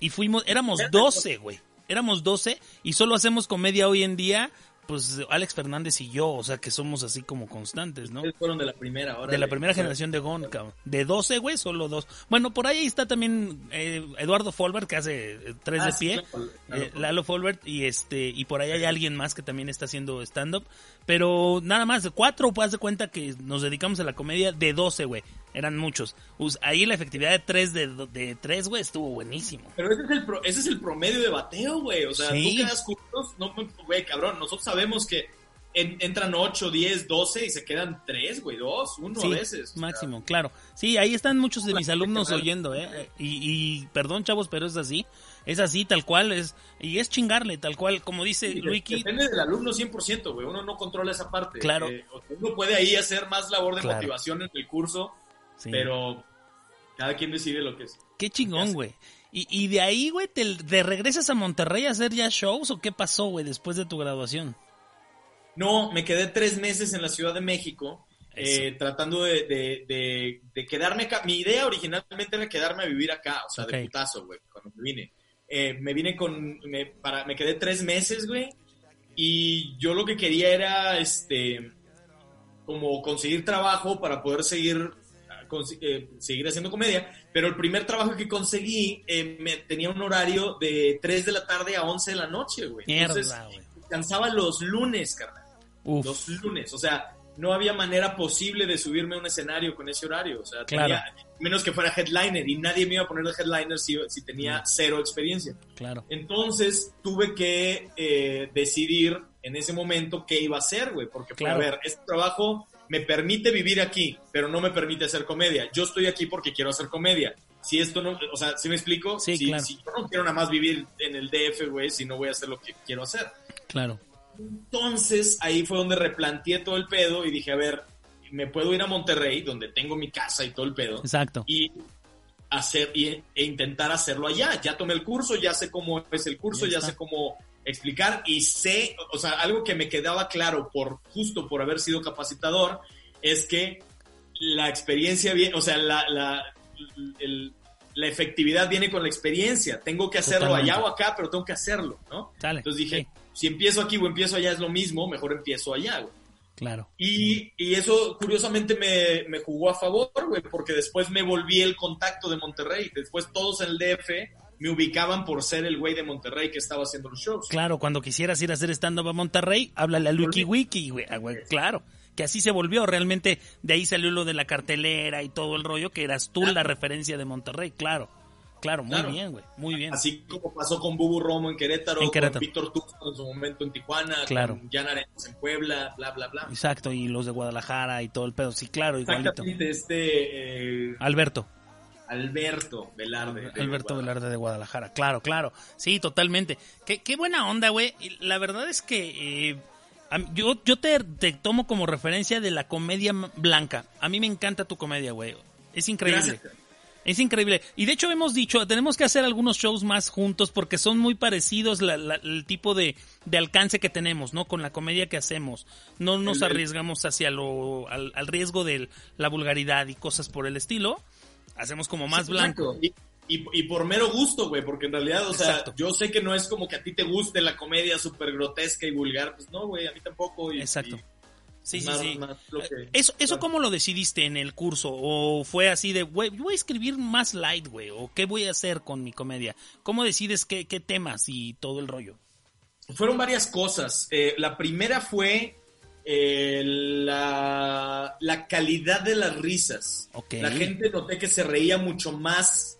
Speaker 3: y fuimos, éramos 12, güey. Éramos 12 y solo hacemos comedia hoy en día, pues Alex Fernández y yo, o sea que somos así como constantes, ¿no?
Speaker 4: Ustedes fueron de la primera, ahora.
Speaker 3: De la primera generación de Gon, cabrón. De 12, güey, solo dos. Bueno, por ahí está también eh, Eduardo Folbert, que hace eh, tres
Speaker 4: Ah,
Speaker 3: de
Speaker 4: sí,
Speaker 3: pie.
Speaker 4: claro, claro.
Speaker 3: Eh, Lalo Folbert y este y por ahí hay alguien más que también está haciendo stand-up. Pero nada más, de cuatro, pues de cuenta que nos dedicamos a la comedia de 12, güey. Eran muchos. Us- Ahí la efectividad de tres de, de tres, güey, estuvo buenísimo.
Speaker 4: Pero ese es, el pro- ese es el promedio de bateo, güey. O sea,
Speaker 3: Sí.
Speaker 4: tú quedas cursos, no, güey, cabrón. Nosotros sabemos que en- entran 8, 10, 12 y se quedan 3, güey, 2, 1
Speaker 3: Sí,
Speaker 4: a veces. O sea,
Speaker 3: máximo, claro. Sí, ahí están muchos de mis alumnos oyendo, ¿eh? Y, y perdón, chavos, pero es así. Es así, tal cual. es Y es chingarle, tal cual. Como dice
Speaker 4: sí,
Speaker 3: Luiki,
Speaker 4: Depende del alumno 100%, güey. Uno no controla esa parte.
Speaker 3: Claro.
Speaker 4: Eh, uno puede ahí hacer más labor de
Speaker 3: Claro.
Speaker 4: motivación en el curso,
Speaker 3: Sí.
Speaker 4: pero cada quien decide lo que es.
Speaker 3: Qué chingón, güey. Y, y de ahí, güey, te, te regresas a Monterrey a hacer ya shows o qué pasó, güey, después de tu graduación?
Speaker 4: No, me quedé tres meses en la Ciudad de México. eh, tratando de, de- de- de quedarme acá. Mi idea originalmente era quedarme a vivir acá, o sea, de putazo, güey, cuando me vine. Eh, me vine con, me, para, me quedé tres meses, güey, y yo lo que quería era, este, como conseguir trabajo para poder seguir, consi- eh, seguir haciendo comedia, pero el primer trabajo que conseguí eh, me, tenía un horario de 3 de la tarde a 11 de la noche, güey. Entonces,
Speaker 3: güey.
Speaker 4: cansaba los lunes, carnal
Speaker 3: Uf,
Speaker 4: los lunes. O sea, no había manera posible de subirme a un escenario con ese horario. O sea,
Speaker 3: Claro.
Speaker 4: tenía, menos que fuera headliner y nadie me iba a poner de headliner si, si tenía cero experiencia.
Speaker 3: claro.
Speaker 4: Entonces tuve que eh, decidir en ese momento qué iba a hacer, güey. Porque, fue,
Speaker 3: Claro.
Speaker 4: a ver, este trabajo me permite vivir aquí, pero no me permite hacer comedia. Yo estoy aquí porque quiero hacer comedia. Si esto no, o sea, ¿sí me explico?
Speaker 3: Sí,
Speaker 4: si,
Speaker 3: claro.
Speaker 4: si yo no quiero nada más vivir en el DF, güey, si no voy a hacer lo que quiero hacer.
Speaker 3: Claro.
Speaker 4: Entonces ahí fue donde replanteé todo el pedo y dije, a ver, me puedo ir a Monterrey, donde tengo mi casa y todo el pedo,
Speaker 3: Exacto.
Speaker 4: y hacer y, e intentar hacerlo allá. Ya tomé el curso, ya sé cómo es el curso,
Speaker 3: Ya
Speaker 4: ya, sé cómo explicar y sé, o sea, algo que me quedaba claro por justo por haber sido capacitador es que la experiencia viene, o sea, la, la, el- la efectividad viene con la experiencia. Tengo que hacerlo
Speaker 3: Totalmente.
Speaker 4: allá o acá, pero tengo que hacerlo, ¿no? Entonces dije,
Speaker 3: Sí,
Speaker 4: si empiezo aquí o empiezo allá es lo mismo, mejor empiezo allá, güey.
Speaker 3: claro.
Speaker 4: Y, y eso curiosamente me, me jugó a favor, güey, porque después me volví el contacto de Monterrey. Después todos en el DF me ubicaban por ser el güey de Monterrey que estaba haciendo los shows.
Speaker 3: Claro, cuando quisieras ir a hacer stand-up a Monterrey, háblale a Lucky Wiki, güey. Ah, Claro. Que así se volvió. Realmente de ahí salió lo de la cartelera y todo el rollo, que eras tú la referencia de Monterrey. Claro. Claro, muy
Speaker 4: Claro.
Speaker 3: bien, güey. Muy bien.
Speaker 4: Así como pasó con Bubu Romo en Querétaro,
Speaker 3: En Querétaro.
Speaker 4: con Víctor Tuxtla en su momento en Tijuana,
Speaker 3: Claro.
Speaker 4: con Jan Arenas en Puebla, bla, bla, bla.
Speaker 3: Exacto. Y los de Guadalajara y todo el pedo. Sí, claro, igualito.
Speaker 4: Exactamente, este eh,
Speaker 3: Alberto.
Speaker 4: Alberto Velarde. de
Speaker 3: Alberto
Speaker 4: Guadalajara.
Speaker 3: Velarde de Guadalajara, claro, claro. Sí, totalmente. Qué, qué buena onda, güey. La verdad es que eh, yo, yo te, te tomo como referencia de la comedia blanca. A mí me encanta tu comedia, güey. Es increíble.
Speaker 4: Gracias.
Speaker 3: Es increíble. Y de hecho hemos dicho, tenemos que hacer algunos shows más juntos porque son muy parecidos la- la- el tipo de, de alcance que tenemos, ¿no? Con la comedia que hacemos. No nos arriesgamos hacia lo, al, al riesgo de la vulgaridad y cosas por el estilo. Hacemos como más blanco.
Speaker 4: Y, y- y por mero gusto, güey, porque en realidad, o sea,
Speaker 3: Exacto.
Speaker 4: yo sé que no es como que a ti te guste la comedia súper grotesca y vulgar, pues no, güey, a mí tampoco. Y,
Speaker 3: Exacto.
Speaker 4: y
Speaker 3: Sí, sí,
Speaker 4: Más-
Speaker 3: sí.
Speaker 4: más que-
Speaker 3: ¿Eso, eso
Speaker 4: claro.
Speaker 3: cómo lo decidiste en el curso? ¿O fue así de, güey, voy a escribir más light, güey? ¿O qué voy a hacer con mi comedia? ¿Cómo decides qué, qué temas y todo el rollo?
Speaker 4: Fueron varias cosas. Eh, la primera fue eh, la, la calidad de las risas.
Speaker 3: Ok.
Speaker 4: La gente noté que se reía mucho más,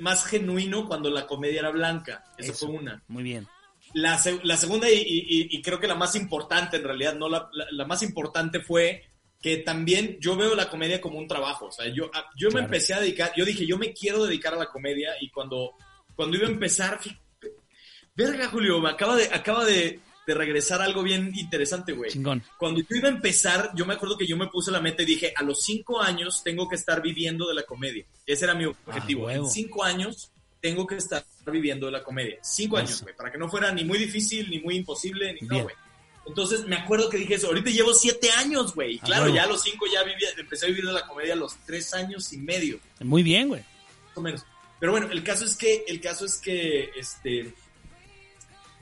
Speaker 4: más genuino cuando la comedia era blanca. Esa
Speaker 3: Eso.
Speaker 4: fue una.
Speaker 3: Muy bien.
Speaker 4: La, la segunda, y, y- y creo que la más importante en realidad, no la, la- más importante fue que también yo veo la comedia como un trabajo. O sea, yo, a- yo
Speaker 3: Claro.
Speaker 4: me empecé a dedicar, yo dije, yo me quiero dedicar a la comedia y cuando, cuando iba a empezar, verga, Julio, me acaba de, acaba de, de regresar algo bien interesante, güey.
Speaker 3: Chingón.
Speaker 4: Cuando yo iba a empezar, yo me acuerdo que yo me puse la meta y dije, a los cinco años tengo que estar viviendo de la comedia. Ese era mi objetivo.
Speaker 3: huevo.
Speaker 4: en cinco años tengo que estar viviendo de la comedia. Cinco años, güey, para que no fuera ni muy difícil, ni muy imposible, ni no,
Speaker 3: Bien.
Speaker 4: güey. Entonces me acuerdo que dije eso. Ahorita llevo siete años, güey.
Speaker 3: Ah,
Speaker 4: Claro, ya a los cinco ya vivía, empecé a vivir de la comedia a los tres años y medio
Speaker 3: Muy bien, güey.
Speaker 4: más o menos. Pero bueno, el caso es que, el caso es que, este,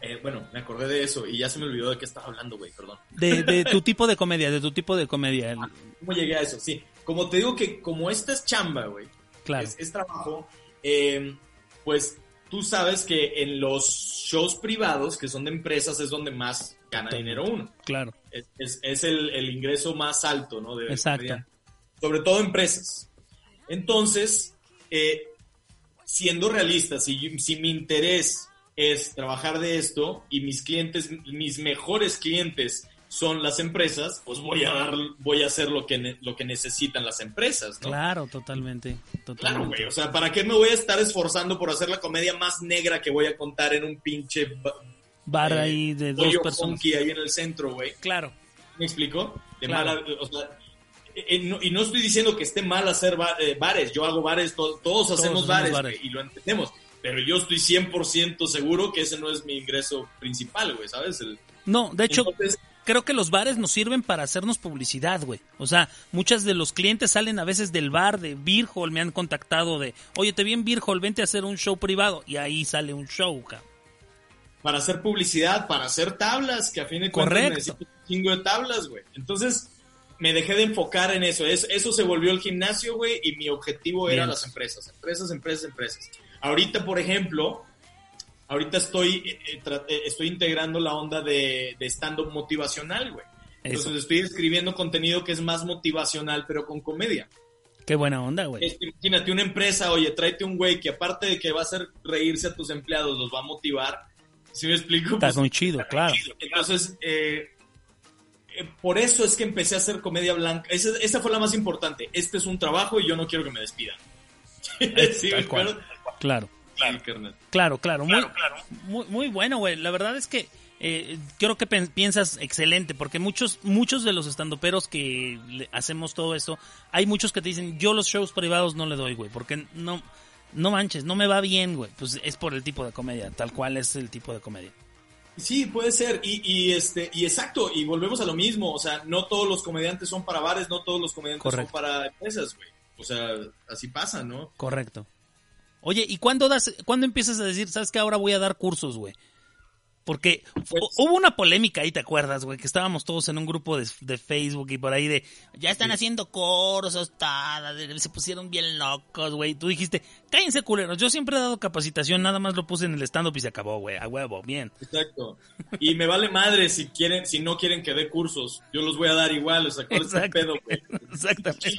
Speaker 4: eh, bueno, me acordé de eso y ya se me olvidó de qué estaba hablando, güey, perdón.
Speaker 3: De, de tu tipo de comedia, de tu tipo de comedia. el-
Speaker 4: ¿Cómo llegué a eso? Sí, como te digo que como esta es chamba, güey,
Speaker 3: claro.
Speaker 4: es, es trabajo, eh, pues tú sabes que en los shows privados, que son de empresas, es donde más gana dinero uno.
Speaker 3: Claro.
Speaker 4: Es, es- es el, el ingreso más alto, ¿no? De
Speaker 3: Exacto.
Speaker 4: Sobre todo empresas. Entonces, eh, siendo realistas, si, si mi interés es trabajar de esto y mis clientes, mis mejores clientes son las empresas, pues voy a dar, voy a hacer lo que, lo que necesitan las empresas, ¿no?
Speaker 3: Claro, totalmente.
Speaker 4: Claro, güey. O sea, ¿para qué me voy a estar esforzando por hacer la comedia más negra que voy a contar en un pinche ba-
Speaker 3: Bar
Speaker 4: eh,
Speaker 3: ahí de dos personas.
Speaker 4: ahí en el centro, güey?
Speaker 3: Claro.
Speaker 4: ¿Me explico? De
Speaker 3: Claro.
Speaker 4: mala, o sea, eh, y no estoy diciendo que esté mal hacer eh, bares, yo hago bares, to- todos hacemos
Speaker 3: hacemos
Speaker 4: bares, y lo entendemos, pero yo estoy 100% seguro que ese no es mi ingreso principal, güey, ¿sabes? El-
Speaker 3: No, de hecho,
Speaker 4: entonces,
Speaker 3: creo que los bares nos sirven para hacernos publicidad, güey. O sea, muchas de los clientes salen a veces del bar de Beer Hall, me han contactado de, oye, te vi en Beer Hall, vente a hacer un show privado. Y ahí sale un show, cabrón.
Speaker 4: para hacer publicidad, para hacer tablas, que a fin de cuentas necesito un chingo de tablas, güey. Entonces, me dejé de enfocar en eso. Es- eso se volvió el gimnasio, güey, y mi objetivo era las empresas. Empresas, empresas, empresas. Ahorita, por ejemplo, ahorita estoy, eh, eh, eh, estoy integrando la onda de, de stand-up motivacional, güey.
Speaker 3: Eso.
Speaker 4: Entonces estoy escribiendo contenido que es más motivacional, pero con comedia.
Speaker 3: Qué buena onda, güey.
Speaker 4: Imagínate una empresa, oye, tráete un güey que aparte de que va a hacer reírse a tus empleados, los va a motivar. Si me explico?
Speaker 3: Está
Speaker 4: Pues,
Speaker 3: muy chido, claro.
Speaker 4: entonces, eh, eh, por eso es que empecé a hacer comedia blanca. Esa, esa fue la más importante. Este es un trabajo y yo no quiero que me despidan. Sí,
Speaker 3: Tal cual. Claro.
Speaker 4: Sí, carnal.
Speaker 3: Claro, claro, muy, muy, muy bueno, güey. La verdad es que eh, creo que piensas excelente, porque muchos, muchos de los estandoperos que le- hacemos todo esto, hay muchos que te dicen, yo los shows privados no le doy, güey, porque no, no manches, no me va bien, güey. Pues es por el tipo de comedia, tal cual es el tipo de comedia.
Speaker 4: Sí, puede ser. Y, y, este, y exacto, y volvemos a lo mismo. O sea, no todos los comediantes son para bares, no todos los comediantes
Speaker 3: Correcto.
Speaker 4: son para empresas, güey. O sea, así pasa, ¿no?
Speaker 3: Correcto. Oye, ¿y cuándo das, cuándo empiezas a decir, sabes que ahora voy a dar cursos, güey? Porque
Speaker 4: Pues-
Speaker 3: hu- hubo una polémica ahí, ¿te acuerdas, güey? Que estábamos todos en un grupo de, de Facebook y por ahí de, ya están haciendo cursos, tada, se pusieron bien locos, güey. Tú dijiste, cállense culeros, yo siempre he dado capacitación, nada más lo puse en el stand-up y se acabó, güey, a huevo, bien.
Speaker 4: Exacto. Y me vale madre si quieren, si no quieren que dé cursos. Yo los voy a dar igual, o sea, ¿cuál es el pedo, güey?
Speaker 3: Exactamente.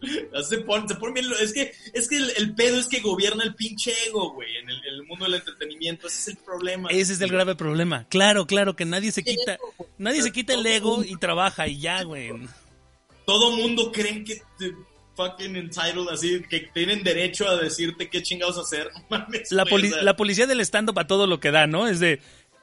Speaker 4: Se pone, se pone bien, lo- es que, es que el, el pedo es que gobierna el pinche ego, güey, en el, en el mundo del entretenimiento, ese es el problema.
Speaker 3: Ese es el grave problema. Claro, claro, que nadie se quita, nadie se quita el ego y trabaja y ya, güey.
Speaker 4: Todo mundo cree que te fucking entitled, así, que tienen derecho a decirte qué chingados hacer. Mames,
Speaker 3: La,
Speaker 4: güey,
Speaker 3: poli-
Speaker 4: o sea,
Speaker 3: la policía del stand-up a todo lo que da, ¿no? Es de,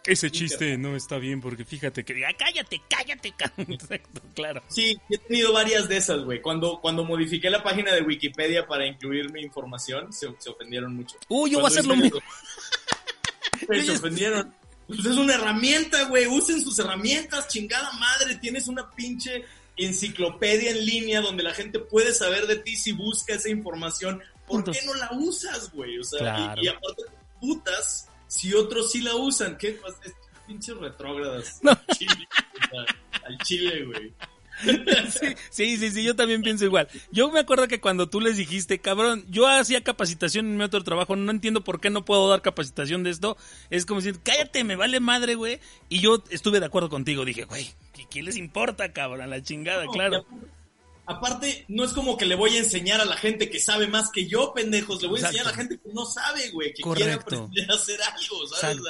Speaker 3: ese chiste no está bien porque fíjate que... "Ah, cállate, cállate. ca-". Exacto, claro.
Speaker 4: Sí, he tenido varias de esas, güey. Cuando, cuando modifiqué la página de Wikipedia para incluir mi información, se, se ofendieron mucho.
Speaker 3: Uy, yo voy a
Speaker 4: Cuando
Speaker 3: hacer lo mismo.
Speaker 4: se ofendieron. Pues es una herramienta, güey. Usen sus herramientas, chingada madre. Tienes una pinche enciclopedia en línea donde la gente puede saber de ti si busca esa información. ¿Por qué no la usas, güey? O sea,
Speaker 3: Claro.
Speaker 4: y, y aparte, putas si otros sí la usan. ¿Qué? Pues, es- pinches retrógradas.
Speaker 3: No.
Speaker 4: Al chile, güey.
Speaker 3: Sí, sí, sí, yo también pienso igual. Yo me acuerdo que cuando tú les dijiste, cabrón, yo hacía capacitación en mi otro trabajo, no entiendo por qué no puedo dar capacitación de esto. Es como si, cállate, me vale madre, güey. Y yo estuve de acuerdo contigo, dije, güey, ¿qué les importa, cabrón? La chingada, claro.
Speaker 4: Aparte, no es como que le voy a enseñar a la gente que sabe más que yo, pendejos. Le voy a enseñar a la gente que no sabe, güey, que quiere aprender a hacer algo, ¿sabes?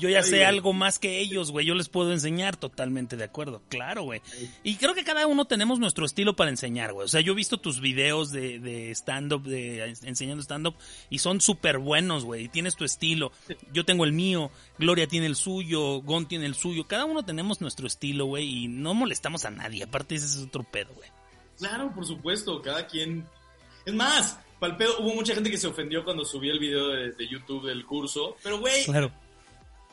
Speaker 3: Yo ya sé algo más que ellos, güey. Yo les puedo enseñar totalmente de acuerdo. Claro, güey. Y creo que cada uno tenemos nuestro estilo para enseñar, güey. O sea, yo he visto tus videos de, de stand-up, de enseñando stand-up, y son súper buenos, güey. Tienes tu estilo. Yo tengo el mío. Gloria tiene el suyo. Gon tiene el suyo. Cada uno tenemos nuestro estilo, güey. Y no molestamos a nadie. Aparte, ese es otro pedo, güey.
Speaker 4: Claro, por supuesto. Cada quien. Es más, para el pedo, hubo mucha gente que se ofendió cuando subí el video de, de YouTube del curso. Pero, güey. Claro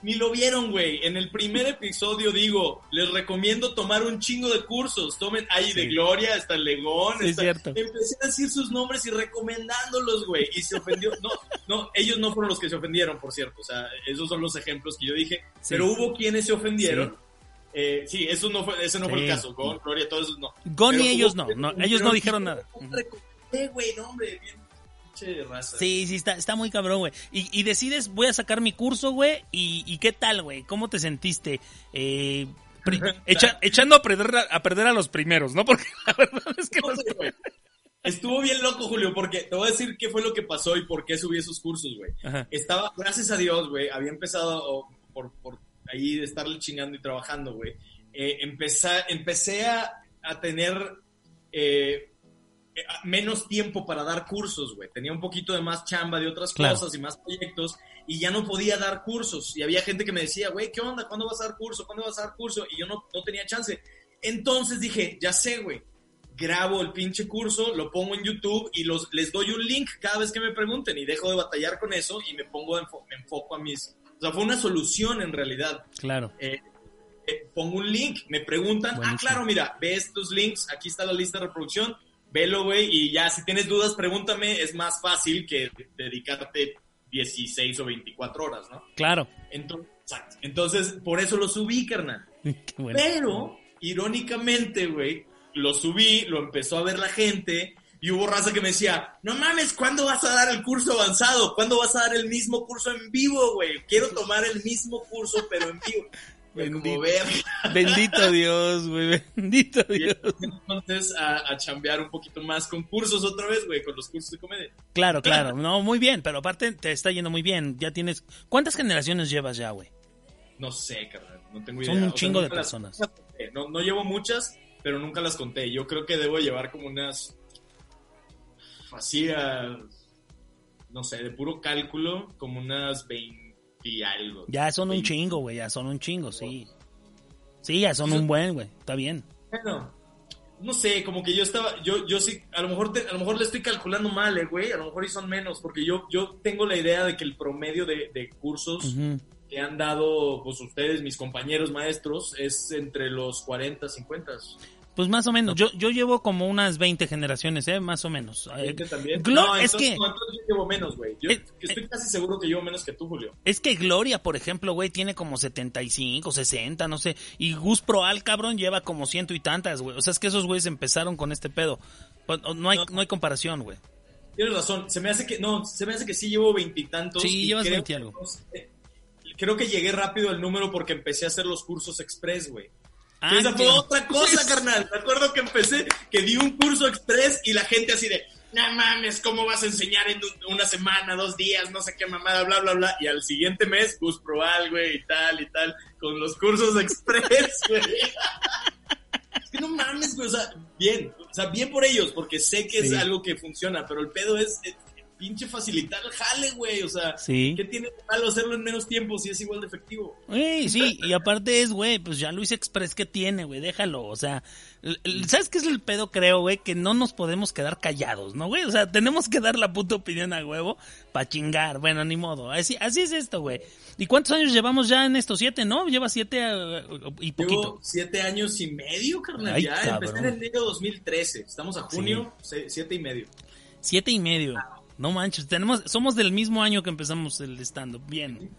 Speaker 4: ni lo vieron, güey. En el primer episodio digo, les recomiendo tomar un chingo de cursos. Tomen ahí de Gloria, hasta el Legón.
Speaker 3: Sí, cierto.
Speaker 4: Empecé a decir sus nombres y recomendándolos, güey. Y se ofendió. No, no, ellos no fueron los que se ofendieron, por cierto. O sea, esos son los ejemplos que yo dije. Pero hubo quienes se ofendieron. Sí. Eh, sí, eso no fue, ese no fue el caso. Gon, Gloria, todos esos no.
Speaker 3: Gon y ellos no, no, ellos no dijeron nada.
Speaker 4: Güey, no, hombre, bien
Speaker 3: Sí, sí, está, está muy cabrón, güey. Y, decides, voy a sacar mi curso, güey. Y, qué tal, güey? ¿Cómo te sentiste? Eh, echando a perder, a perder a los primeros, ¿no? Porque la verdad es que...
Speaker 4: Estuvo bien loco, Julio, porque te voy a decir qué fue lo que pasó y por qué subí esos cursos, güey. Estaba, gracias a Dios, güey, había empezado por, por ahí de estarle chingando y trabajando, güey. Eh, empecé, empecé a, a tener eh, eh, menos tiempo para dar cursos, güey. Tenía un poquito de más chamba de otras cosas y más proyectos y ya no podía dar cursos. Y había gente que me decía, güey, ¿qué onda? ¿Cuándo vas a dar curso? ¿Cuándo vas a dar curso? Y yo no, no tenía chance. Entonces dije, ya sé, güey. Grabo el pinche curso, lo pongo en YouTube y los, les doy un link cada vez que me pregunten y dejo de batallar con eso y me pongo, me enfoco a mis... O sea, fue una solución en realidad.
Speaker 3: Claro.
Speaker 4: Eh, eh, pongo un link, me preguntan, ah, claro, mira, ve estos links, aquí está la lista de reproducción, velo, güey, y ya si tienes dudas, pregúntame, es más fácil que dedicarte 16 o 24 horas, ¿no?
Speaker 3: Claro.
Speaker 4: Entonces, Entonces por eso lo subí, carnal. Pero, irónicamente, güey, lo subí, lo empezó a ver la gente, y hubo raza que me decía, no mames, ¿cuándo vas a dar el curso avanzado? ¿Cuándo vas a dar el mismo curso en vivo, güey? Quiero tomar el mismo curso, pero en vivo.
Speaker 3: Bendito, bendito Dios, güey, bendito Dios.
Speaker 4: entonces a, a, chambear un poquito más con cursos otra vez, güey, con los cursos de comedia.
Speaker 3: Claro, claro, no, muy bien, pero aparte te está yendo muy bien. Ya tienes, ¿cuántas generaciones llevas ya, güey?
Speaker 4: No sé, carnal, no tengo idea.
Speaker 3: Son un chingo de personas.
Speaker 4: no, no llevo muchas, pero nunca las conté. Yo creo que debo llevar como unas, así, no sé, de puro cálculo, como unas 20 y algo.
Speaker 3: Ya son un chingo, güey, ya son un chingo, sí. Sí, ya son un buen, güey, está bien.
Speaker 4: Bueno, no sé, como que yo estaba, yo, yo sí, a lo mejor, a lo mejor le estoy calculando mal, eh, güey, a lo mejor y son menos, porque yo, yo tengo la idea de que el promedio de, de cursos que han dado, pues ustedes, mis compañeros maestros, es entre los 40, 50.
Speaker 3: Pues más o menos. Yo, yo llevo como unas 20 generaciones, ¿eh? Más o menos.
Speaker 4: ¿20 también? no, es que... yo llevo menos, güey. Yo estoy casi seguro que llevo menos que tú, Julio.
Speaker 3: Es que Gloria, por ejemplo, güey, tiene como 75, 60, no sé. Y Gus Proal, cabrón, lleva como ciento y tantas, güey. O sea, es que esos güeyes empezaron con este pedo. No hay, no. hay comparación, güey.
Speaker 4: Tienes razón. Se me hace que... No, se me hace que sí llevo veintitantos.
Speaker 3: Sí, llevas veinti algo.
Speaker 4: Creo que llegué rápido al número porque empecé a hacer los cursos express, güey. Ah, esa fue otra cosa, carnal. Me acuerdo que empecé, que di un curso express y la gente así de, no mames, ¿cómo vas a enseñar en una semana, dos días, no sé qué mamada, bla, bla, bla? Y al siguiente mes, Gus Proal, güey, y tal, y tal, con los cursos express, güey. es que no mames, güey, o sea, bien, o sea, bien por ellos, porque sé que es algo que funciona, pero el pedo es, pinche facilitar el jale, güey. O sea, ¿qué tiene de malo hacerlo en menos tiempo si es igual de efectivo?
Speaker 3: Sí, sí, y aparte es, güey, pues ya Luis Express, ¿qué tiene, güey? Déjalo, o sea, ¿sabes qué es el pedo, creo, güey? Que no nos podemos quedar callados, ¿no, güey? O sea, tenemos que dar la puta opinión a huevo para chingar. Bueno, ni modo. Así, así es esto, güey. ¿Y cuántos años llevamos ya en estos siete, no? Lleva siete uh, y poquito. Llevo
Speaker 4: siete años y medio, carnal. ya empecé en enero 2013. Estamos a junio, siete y medio.
Speaker 3: Siete y medio. No manches, tenemos, somos del mismo año que empezamos el stand-up. Bien.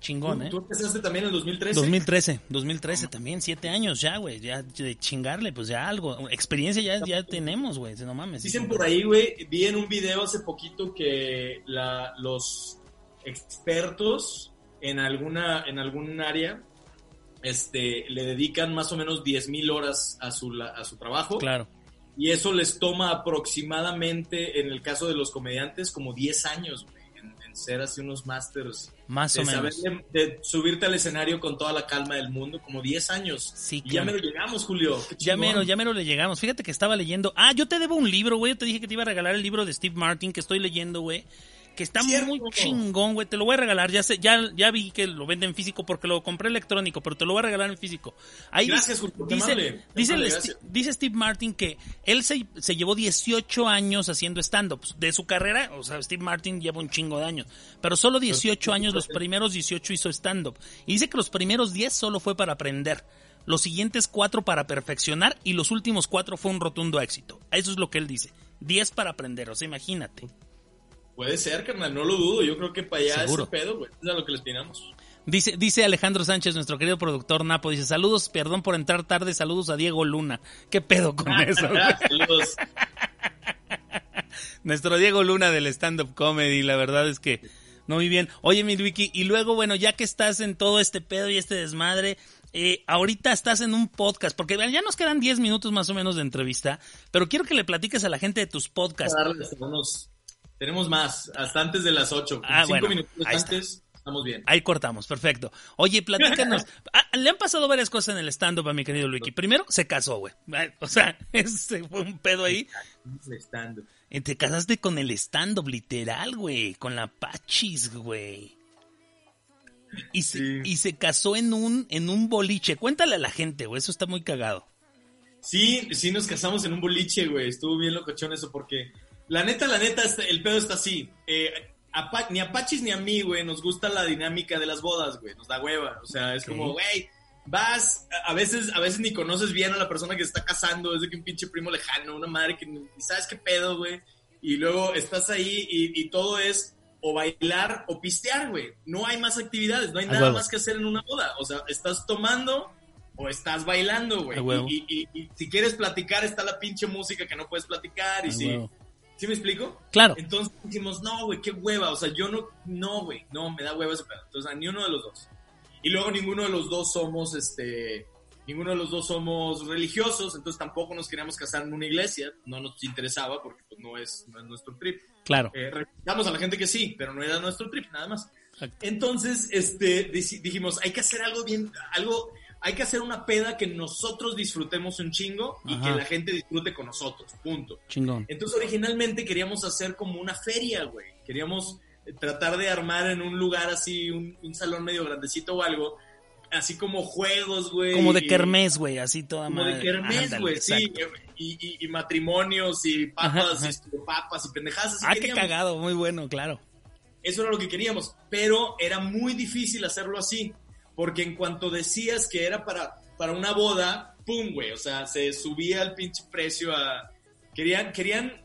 Speaker 3: Chingón,
Speaker 4: ¿Tú,
Speaker 3: ¿eh?
Speaker 4: tú empezaste también en el 2013?
Speaker 3: 2013, 2013 también, siete años ya, güey, ya de chingarle, pues ya algo, experiencia ya, ya tenemos, güey, no mames.
Speaker 4: Dicen por ahí, güey, vi en un video hace poquito que la, los expertos en alguna, en algún área, este, le dedican más o menos 10 mil horas a su, la- a su trabajo.
Speaker 3: Claro,
Speaker 4: Y eso les toma aproximadamente, en el caso de los comediantes, como 10 años, güey, en, en ser así unos masters.
Speaker 3: más
Speaker 4: De,
Speaker 3: o
Speaker 4: saber
Speaker 3: menos.
Speaker 4: de, de subirte al escenario con toda la calma del mundo, como 10 años.
Speaker 3: Sí,
Speaker 4: y ya me lo llegamos, Julio.
Speaker 3: Ya mero, ya mero le llegamos. Fíjate que estaba leyendo. Ah, yo te debo un libro, güey. Yo te dije que te iba a regalar el libro de Steve Martin que estoy leyendo, güey. Que está
Speaker 4: Cierto.
Speaker 3: muy chingón, güey. Te lo voy a regalar. Ya sé, ya, ya vi que lo venden físico porque lo compré electrónico, pero te lo voy a regalar en físico. Ahí
Speaker 4: Gracias,
Speaker 3: dice, dice,
Speaker 4: amable.
Speaker 3: Dice,
Speaker 4: amable,
Speaker 3: el
Speaker 4: gracias.
Speaker 3: Sti- dice Steve Martin que él se, se llevó 18 años haciendo stand-up. De su carrera, o sea, Steve Martin lleva un chingo de años. Pero solo 18 años, los primeros 18 hizo stand-up. Y dice que los primeros 10 solo fue para aprender. Los siguientes 4 para perfeccionar y los últimos 4 fue un rotundo éxito. Eso es lo que él dice. 10 para aprender, o sea, imagínate.
Speaker 4: Puede ser, carnal, no lo dudo. Yo creo que para allá
Speaker 3: Seguro.
Speaker 4: ese pedo, güey. Es a lo que les pidamos.
Speaker 3: Dice, dice Alejandro Sánchez, nuestro querido productor Napo, dice, saludos, perdón por entrar tarde, saludos a Diego Luna. ¿Qué pedo con eso?
Speaker 4: Saludos.
Speaker 3: Nuestro Diego Luna del stand-up comedy, la verdad es que no muy bien. Oye, mi Wiki, y luego, bueno, ya que estás en todo este pedo y este desmadre, eh, ahorita estás en un podcast, porque ya nos quedan 10 minutos más o menos de entrevista, pero quiero que le platiques a la gente de tus podcasts.
Speaker 4: Darles unos- Tenemos más, hasta antes de las 8.
Speaker 3: Ah,
Speaker 4: Cinco
Speaker 3: bueno,
Speaker 4: minutos
Speaker 3: está.
Speaker 4: antes, estamos bien.
Speaker 3: Ahí cortamos, perfecto. Oye, platícanos. Ah, le han pasado varias cosas en el stand-up a mi querido Luiki. Primero, se casó, güey. Ah, O sea, ese fue un pedo ahí.
Speaker 4: Stand-up.
Speaker 3: Eh, Te casaste con el stand-up, literal, güey. Con la Pachis, güey. Y se,
Speaker 4: Sí.
Speaker 3: y se casó en un, en un boliche. Cuéntale a la gente, güey. Eso está muy cagado.
Speaker 4: Sí, sí nos casamos en un boliche, güey. Estuvo bien locochón eso porque... La neta, la neta, el pedo está así. Eh, a ni a Pachis ni a mí, güey, nos gusta la dinámica de las bodas, güey. Nos da hueva. O sea, es como, güey, vas... A veces, a veces ni conoces bien a la persona que se está casando. Es de que un pinche primo lejano, una madre que ni sabes qué pedo, güey. Y luego estás ahí y, y todo es o bailar o pistear, güey. No hay más actividades, no hay
Speaker 3: A
Speaker 4: nada
Speaker 3: huevo.
Speaker 4: más que hacer en una boda. O sea, estás tomando o estás bailando, güey. Y, y- y- y si quieres platicar, está la pinche música que no puedes platicar. Y
Speaker 3: A
Speaker 4: si,
Speaker 3: huevo.
Speaker 4: ¿Sí me explico?
Speaker 3: Claro.
Speaker 4: Entonces dijimos, no, güey, qué hueva. O sea, yo no, no, güey, no, me da hueva ese pedo. Entonces, a ni uno de los dos. Y luego ninguno de los dos somos, este, ninguno de los dos somos religiosos, entonces tampoco nos queríamos casar en una iglesia. No nos interesaba porque pues, no, es, no es nuestro trip.
Speaker 3: Claro.
Speaker 4: Eh, respetamos a la gente que sí, pero no era nuestro trip, nada más.
Speaker 3: Exacto.
Speaker 4: Entonces, este, dijimos, hay que hacer algo bien, algo, hay que hacer una peda que nosotros disfrutemos un chingo y
Speaker 3: Ajá.
Speaker 4: que la gente disfrute con nosotros, punto.
Speaker 3: Chingón.
Speaker 4: Entonces, originalmente queríamos hacer como una feria, güey. Queríamos eh, tratar de armar en un lugar así, un, un salón medio grandecito o algo, así como juegos, güey.
Speaker 3: Como de kermés, güey. Así toda
Speaker 4: Como de kermés, güey, sí. Y, y- y matrimonios y papas,
Speaker 3: Ajá,
Speaker 4: y estupapas y pendejadas. así
Speaker 3: Ah, qué cagado. Muy bueno, claro.
Speaker 4: Eso era lo que queríamos, pero era muy difícil hacerlo así, porque en cuanto decías que era para, para una boda, pum, güey, o sea, se subía el pinche precio a... Querían, querían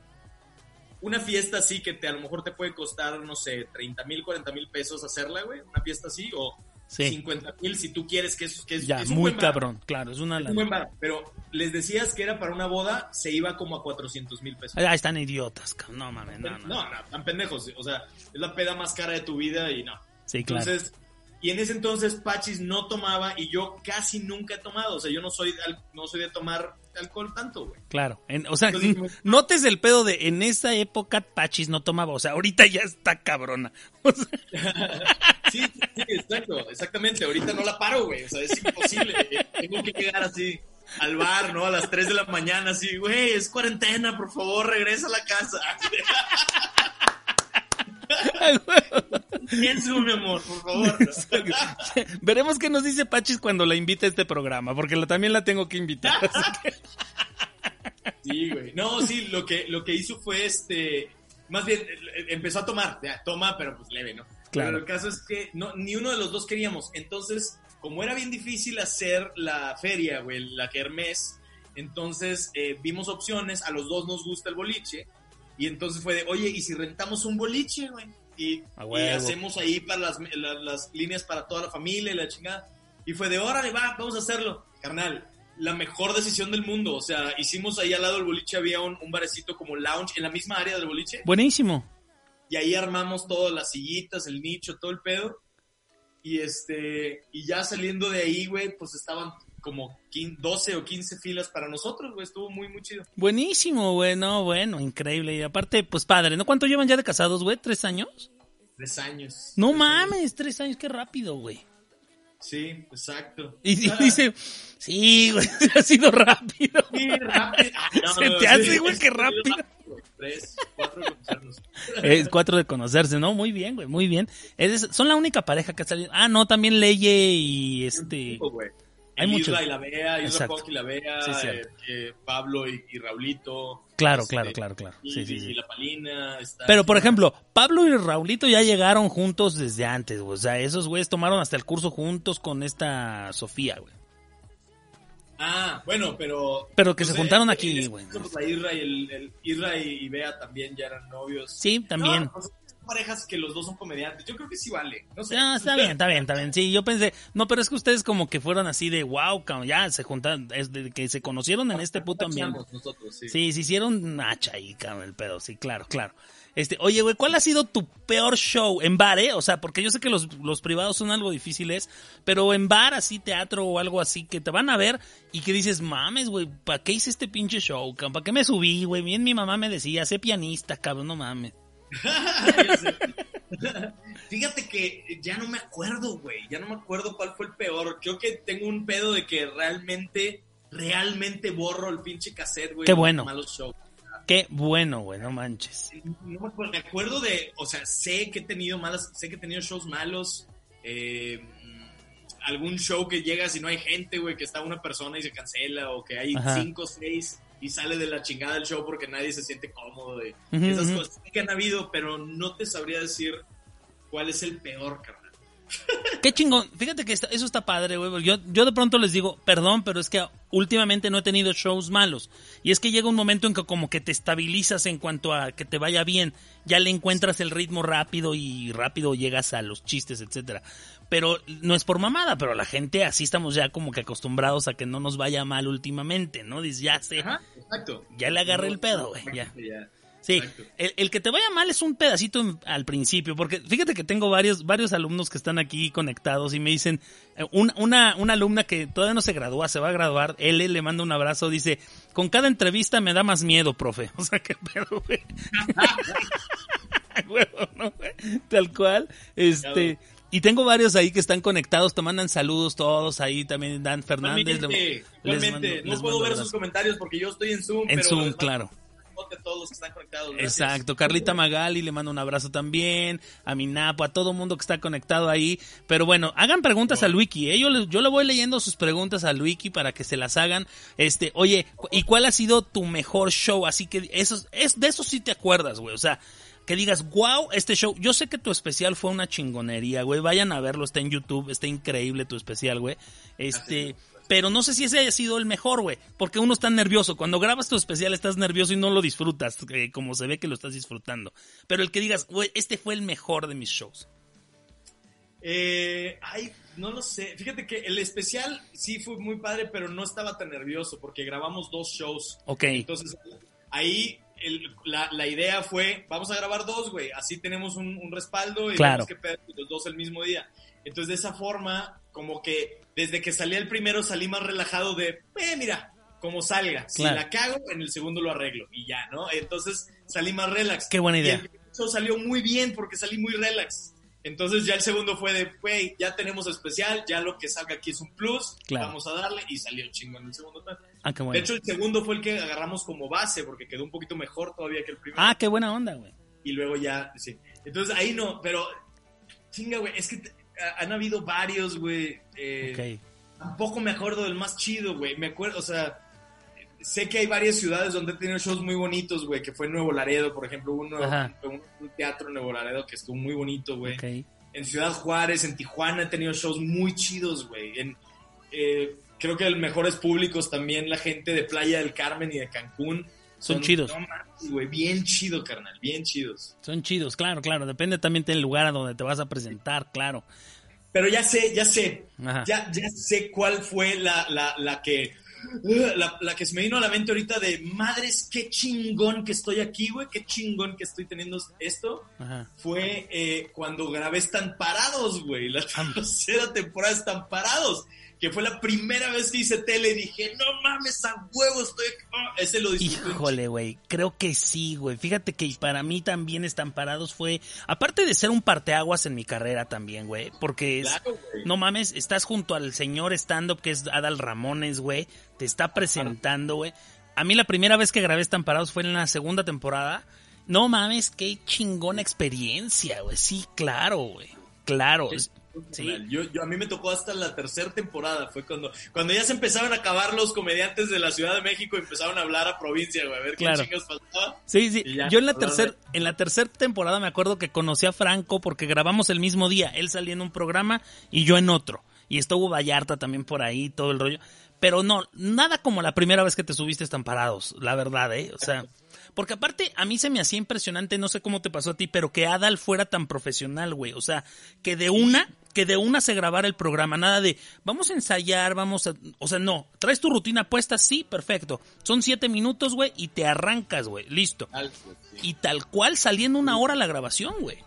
Speaker 4: una fiesta así que te, a lo mejor te puede costar, no sé, 30 mil, 40 mil pesos hacerla, güey, una fiesta así, o
Speaker 3: Sí.
Speaker 4: 50 mil si tú quieres que es, que es,
Speaker 3: Ya,
Speaker 4: es
Speaker 3: muy
Speaker 4: buen
Speaker 3: cabrón. Claro, es una
Speaker 4: es un buen pero les decías que era para una boda, se iba como a 400 mil pesos.
Speaker 3: Ah, están idiotas, cabrón. No mames, no, no.
Speaker 4: No, no, tan pendejos. O sea, es la peda más cara de tu vida y no.
Speaker 3: Sí, claro.
Speaker 4: Entonces, y en ese entonces Pachis no tomaba y yo casi nunca he tomado. O sea, yo no soy, al- no soy de tomar alcohol tanto, güey.
Speaker 3: Claro, en- o sea,
Speaker 4: Entonces,
Speaker 3: notes el pedo de en esa época Pachis no tomaba, o sea, ahorita ya está cabrona. O sea,
Speaker 4: Sí, sí, exacto, exactamente. Ahorita no la paro, güey. O sea, es imposible. Tengo que llegar así al bar, ¿no? A las 3 de la mañana, así, güey, es cuarentena, por favor, regresa a la casa. Pienso, mi amor, por favor.
Speaker 3: veremos qué nos dice Pachis cuando la invite a este programa, porque la- también la tengo que invitar. que-
Speaker 4: Sí, güey. No, sí, lo que, lo que hizo fue este. Más bien, empezó a tomar. Ya, toma, pero pues leve, ¿no?
Speaker 3: Claro.
Speaker 4: Pero el caso es que no, ni uno de los dos queríamos. Entonces, como era bien difícil hacer la feria, güey, la kermés, entonces eh, vimos opciones. A los dos nos gusta el boliche. Y entonces fue de, oye, ¿y si rentamos un boliche, güey? y, hacemos ahí para las, la- las líneas para toda la familia y la chingada. Y fue de, órale, va, vamos a hacerlo. Carnal, la mejor decisión del mundo. O sea, hicimos ahí al lado del boliche, había un, un barecito como lounge en la misma área del boliche.
Speaker 3: Buenísimo.
Speaker 4: Y ahí armamos todas las sillitas, el nicho, todo el pedo. Y este, y ya saliendo de ahí, güey, pues estaban como 15 12 o 15 filas para nosotros, güey. Estuvo muy, muy chido.
Speaker 3: Buenísimo, güey. No, bueno, increíble. Y aparte, pues padre, ¿no? ¿Cuánto llevan ya de casados, güey? ¿Tres años?
Speaker 4: Tres años.
Speaker 3: No
Speaker 4: Tres años.
Speaker 3: mames, tres años, qué rápido, güey.
Speaker 4: Sí, exacto.
Speaker 3: Y, dice, sí, güey, ha sido rápido.
Speaker 4: Sí, rápido. Ah, no,
Speaker 3: Se te
Speaker 4: sí,
Speaker 3: hace, güey,
Speaker 4: sí,
Speaker 3: rápido.
Speaker 4: Tres, cuatro de conocernos.
Speaker 3: Es cuatro de conocerse, ¿no? Muy bien, güey, muy bien. Es- son la única pareja que ha salido. Ah, no, también Leye y este.
Speaker 4: Güey.
Speaker 3: Hay muchos.
Speaker 4: Isla y la Bea, Isla. Punk y la Bea,
Speaker 3: Sí,
Speaker 4: eh, eh, Pablo y, y Raulito.
Speaker 3: Claro,
Speaker 4: este,
Speaker 3: claro, claro, claro.
Speaker 4: Y,
Speaker 3: Sí, sí,
Speaker 4: y
Speaker 3: sí.
Speaker 4: la Palina. está-
Speaker 3: Pero, por ejemplo, Pablo y Raulito ya llegaron juntos desde antes, güey. O sea, esos güeyes tomaron hasta el curso juntos con esta Sofía, güey.
Speaker 4: Ah, bueno, pero.
Speaker 3: Pero que se juntaron aquí, güey.
Speaker 4: pues, La Isra y, el, el- y, Bea también ya eran novios.
Speaker 3: Sí, también.
Speaker 4: No, pues, parejas que los dos son comediantes. Yo creo que sí vale. No sé.
Speaker 3: Ah, está bien, está bien, está bien. Sí, yo pensé, no, pero es que ustedes como que fueron así de wow, ya se juntaron, es de que se conocieron en este puto ambiente.
Speaker 4: Nosotros, sí.
Speaker 3: Sí, se hicieron hacha ahí, cabrón, el pedo, sí, claro, claro. Este, oye, güey, ¿cuál ha sido tu peor show en bar, eh? O sea, porque yo sé que los, los privados son algo difíciles, pero en bar, así, teatro o algo así, que te van a ver y que dices, mames, güey, ¿para qué hice este pinche show, cabrón? ¿Para qué me subí, güey? Bien mi mamá me decía, sé pianista, cabrón, no mames.
Speaker 4: Fíjate que ya no me acuerdo, güey. Ya no me acuerdo cuál fue el peor. Creo que tengo un pedo de que realmente, realmente borro el pinche cassette, güey.
Speaker 3: Qué bueno.
Speaker 4: Malos shows.
Speaker 3: Qué bueno, güey, no manches.
Speaker 4: No me acuerdo. Me acuerdo de, o sea, sé que he tenido malas, sé que he tenido shows malos. eh, algún show que llegas y no hay gente, güey, que está una persona y se cancela, o que hay
Speaker 3: Ajá.
Speaker 4: cinco o seis y sale de la chingada del show porque nadie se siente cómodo. y esas cosas que han habido, pero no te sabría decir cuál es el peor, carnal.
Speaker 3: Qué chingón. Fíjate que está- eso está padre, güey. Yo, yo de pronto les digo, perdón, pero es que últimamente no he tenido shows malos. Y es que llega un momento en que como que te estabilizas en cuanto a que te vaya bien. Ya le encuentras el ritmo rápido y rápido llegas a los chistes, etcétera. Pero no es por mamada, pero la gente así estamos ya como que acostumbrados a que no nos vaya mal últimamente, ¿no? Dices, ya sé,
Speaker 4: Ajá, exacto.
Speaker 3: ya le agarré
Speaker 4: No,
Speaker 3: el pedo, güey, ya.
Speaker 4: ya.
Speaker 3: Sí, el, el que te vaya mal es un pedacito en- al principio, porque fíjate que tengo varios, varios alumnos que están aquí conectados y me dicen, eh, un- una, una alumna que todavía no se gradúa, se va a graduar, él le manda un abrazo, dice, con cada entrevista me da más miedo, profe. O sea, qué pedo, güey. Huevo, ¿no, güey? Tal cual. Este, y tengo varios ahí que están conectados, te mandan saludos todos ahí, también Dan Fernández.
Speaker 4: Igualmente,
Speaker 3: le- les
Speaker 4: igualmente.
Speaker 3: mando-
Speaker 4: no
Speaker 3: les
Speaker 4: puedo ver
Speaker 3: abrazo.
Speaker 4: sus comentarios porque yo estoy en Zoom.
Speaker 3: En
Speaker 4: pero
Speaker 3: Zoom, claro.
Speaker 4: un saludote a todos los que están conectados. gracias.
Speaker 3: Exacto, Carlita Magali le mando un abrazo también, a mi Napo, a todo mundo que está conectado ahí. Pero bueno, hagan preguntas al Wiki, ¿eh? yo, le, yo le voy leyendo sus preguntas al Wiki para que se las hagan. Este, oye, ¿y cuál ha sido tu mejor show? Así que eso, es, de eso sí te acuerdas, güey. O sea, que digas, wow, este show. Yo sé que tu especial fue una chingonería, güey. Vayan a verlo, está en YouTube, está increíble tu especial, güey. Este, pero no sé si ese haya sido el mejor, güey. Porque uno está nervioso. Cuando grabas tu especial estás nervioso y no lo disfrutas, eh, como se ve que lo estás disfrutando. Pero el que digas, güey, este fue el mejor de mis shows.
Speaker 4: Eh, ay, no lo sé. Fíjate que el especial sí fue muy padre, pero no estaba tan nervioso porque grabamos dos shows.
Speaker 3: Ok,
Speaker 4: Entonces, ahí el- la, la idea fue, vamos a grabar dos, güey. Así tenemos un, un respaldo y
Speaker 3: Claro.
Speaker 4: que pedo los dos el mismo día. Entonces, de esa forma, como que desde que salí el primero salí más relajado de, eh, mira, como salga. Si la cago, en el segundo lo arreglo y ya, ¿no? Entonces salí más relax.
Speaker 3: Qué buena
Speaker 4: Y
Speaker 3: idea.
Speaker 4: el show salió muy bien porque salí muy relax. Entonces ya el segundo fue de, güey, ya tenemos especial, ya lo que salga aquí es un plus,
Speaker 3: Claro.
Speaker 4: vamos a darle y salió chingón el segundo.
Speaker 3: ah, qué
Speaker 4: De
Speaker 3: bueno.
Speaker 4: hecho, el segundo fue el que agarramos como base porque quedó un poquito mejor todavía que el primero.
Speaker 3: Ah, qué buena onda, güey.
Speaker 4: Y luego ya, sí. Entonces ahí no, pero chinga, güey, es que han habido varios, güey. Eh,
Speaker 3: Ok.
Speaker 4: Tampoco me acuerdo del más chido, güey. Me acuerdo, o sea, sé que hay varias ciudades donde he tenido shows muy bonitos, güey, que fue en Nuevo Laredo, por ejemplo, uno, un, un teatro en Nuevo Laredo que estuvo muy bonito, güey. En Ciudad Juárez, en Tijuana he tenido shows muy chidos, güey. En, eh, creo que el mejores públicos también la gente de Playa del Carmen y de Cancún.
Speaker 3: Son, chidos.
Speaker 4: No mames, güey, bien chido, carnal, bien chidos.
Speaker 3: Son chidos, claro, claro. Depende también del lugar a donde te vas a presentar, claro.
Speaker 4: Pero ya sé, ya sé.
Speaker 3: Ajá.
Speaker 4: Ya, ya sé cuál fue la, la, la que. La, la que se me vino a la mente ahorita de madres, qué chingón que estoy aquí, güey, qué chingón que estoy teniendo esto.
Speaker 3: Ajá.
Speaker 4: Fue eh, cuando grabé Están Parados, güey, la tercera temporada de Están Parados, que fue la primera vez que hice tele y dije, no mames, a huevo estoy ese lo disfruté.
Speaker 3: Híjole, güey. Creo que sí, güey. Fíjate que para mí también están parados fue. Aparte de ser un parteaguas en mi carrera también, güey. Porque es.
Speaker 4: Claro.
Speaker 3: No mames, estás junto al señor stand-up que es Adal Ramones, güey. Te está presentando, güey. A mí la primera vez que grabé Están Parados fue en la segunda temporada. No mames, qué chingona experiencia, güey. Sí, claro, güey. Claro. Es- Sí.
Speaker 4: Yo, yo, a mí me tocó hasta la tercera temporada, fue cuando, cuando ya se empezaban a acabar los comediantes de la Ciudad de México y empezaron a hablar a provincia, güey, a ver
Speaker 3: Claro.
Speaker 4: qué chingas faltaba.
Speaker 3: Sí, sí.
Speaker 4: Ya,
Speaker 3: Yo en la tercera
Speaker 4: de-
Speaker 3: en la tercera temporada me acuerdo que conocí a Franco porque grabamos el mismo día. Él salía en un programa y yo en otro. Y estuvo Vallarta también por ahí, todo el rollo. Pero no, nada como la primera vez que te subiste están parados, la verdad, ¿eh? O sea, porque aparte a mí se me hacía impresionante, no sé cómo te pasó a ti, pero que Adal fuera tan profesional, güey. O sea, que de una, que de una se grabara el programa, nada de, vamos a ensayar, vamos a... O sea, no, traes tu rutina puesta, sí, perfecto. Son siete minutos, güey, y te arrancas, güey, listo.
Speaker 4: Sí.
Speaker 3: Y tal cual saliendo una hora la grabación, güey.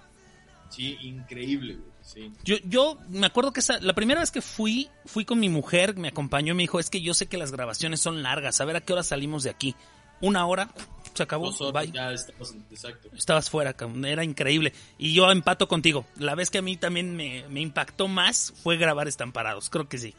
Speaker 4: Sí, increíble, güey. Sí.
Speaker 3: Yo, yo me acuerdo que esa, la primera vez que fui, fui con mi mujer, me acompañó y me dijo, es que yo sé que las grabaciones son largas, a ver a qué hora salimos de aquí. Una hora, se acabó, bye.
Speaker 4: ya estamos, exacto.
Speaker 3: Estabas fuera, cabrón, era increíble. Y yo empato contigo. La vez que a mí también me, me impactó más fue grabar Estamparados, creo que sí.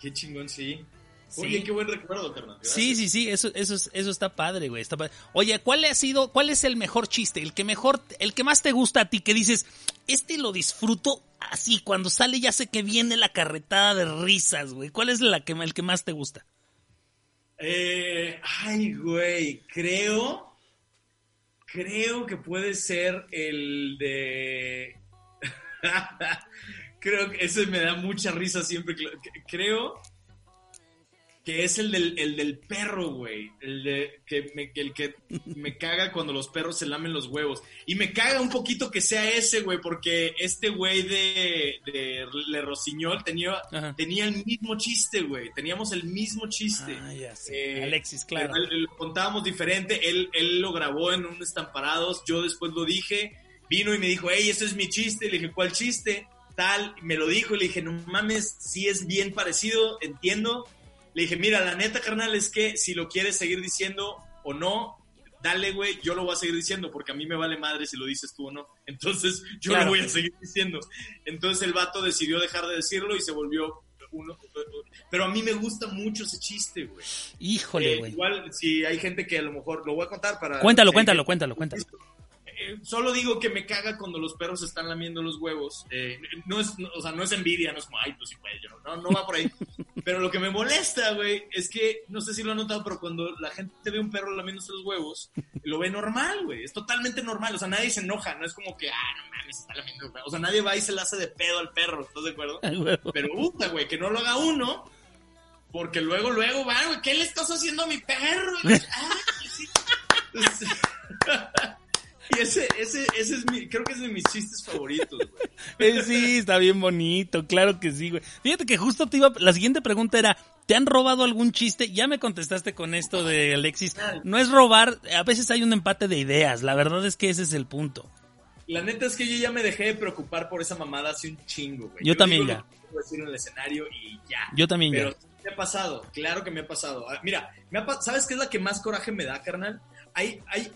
Speaker 4: Qué chingón, sí.
Speaker 3: Sí.
Speaker 4: Oye, qué buen recuerdo, carnal. Gracias.
Speaker 3: Sí, sí, sí, eso, eso, es- eso está padre, güey. Está padre. Oye, ¿cuál ha sido, cuál es el mejor chiste? El que mejor, el que más te gusta a ti, que dices, este lo disfruto así, cuando sale ya sé que viene la carretada de risas, güey. ¿Cuál es la que, el que más te gusta?
Speaker 4: Eh, ay, güey, creo, creo que puede ser el de... creo que ese me da mucha risa siempre. Creo que es el del, el del perro, güey. El, de, que me, el que me caga cuando los perros se lamen los huevos. Y me caga un poquito que sea ese, güey, porque este güey de, de Le Rosiñol tenía,
Speaker 3: Ajá.
Speaker 4: tenía el mismo chiste, güey. Teníamos el mismo chiste.
Speaker 3: Ah, ya sé.
Speaker 4: Eh,
Speaker 3: Alexis, claro.
Speaker 4: lo contábamos diferente. Él, él lo grabó en un estamparados. Yo después lo dije. Vino y me dijo, hey, ese es mi chiste. Le dije, ¿cuál chiste? Tal. Me lo dijo y le dije, no mames, sí es bien parecido, entiendo. Le dije, mira, la neta, carnal, es que si lo quieres seguir diciendo o no, dale, güey, yo lo voy a seguir diciendo porque a mí me vale madre si lo dices tú o no. Entonces, yo
Speaker 3: Claro.
Speaker 4: lo voy a seguir diciendo. Entonces, el vato decidió dejar de decirlo y se volvió uno. Pero a mí me gusta mucho ese chiste, güey.
Speaker 3: Híjole,
Speaker 4: Eh,
Speaker 3: güey.
Speaker 4: igual, si hay gente que a lo mejor lo voy a contar para.
Speaker 3: cuéntalo, cuéntalo, cuéntalo, cuéntalo.
Speaker 4: Eh, solo digo que me caga cuando los perros están lamiendo los huevos. Eh, no es, no- o sea, no es envidia, no es como, ay, pues sí, yo no, no va por ahí. Pero lo que me molesta, güey, es que, no sé si lo han notado, pero cuando la gente ve un perro lamiéndose los huevos, lo ve normal, güey. Es totalmente normal. O sea, nadie se enoja. No es como que, ah, no mames, está lamiendo el perro. O sea, nadie va y se le hace de pedo al perro. ¿Estás de acuerdo? Pero puta, güey, que no lo haga uno. Porque luego, luego, va, güey, ¿qué le estás haciendo a mi perro? Ah, sí. Y ese, ese, es mi, creo que es de mis chistes favoritos, güey.
Speaker 3: Eh, sí, está bien bonito, claro que sí, güey. Fíjate que justo te iba, la siguiente pregunta era, ¿te han robado algún chiste? Ya me contestaste con esto de Alexis. No es robar, a veces hay un empate de ideas, la verdad es que ese es el punto.
Speaker 4: La neta es que yo ya me dejé de preocupar por esa mamada hace un chingo, güey.
Speaker 3: Yo también ya.
Speaker 4: decir en el escenario y ya.
Speaker 3: Yo también
Speaker 4: Pero
Speaker 3: ya.
Speaker 4: me ha pasado, claro que me ha pasado. Ah, Mira, me ha pa- ¿sabes qué es la que más coraje me da, carnal? Hay, hay,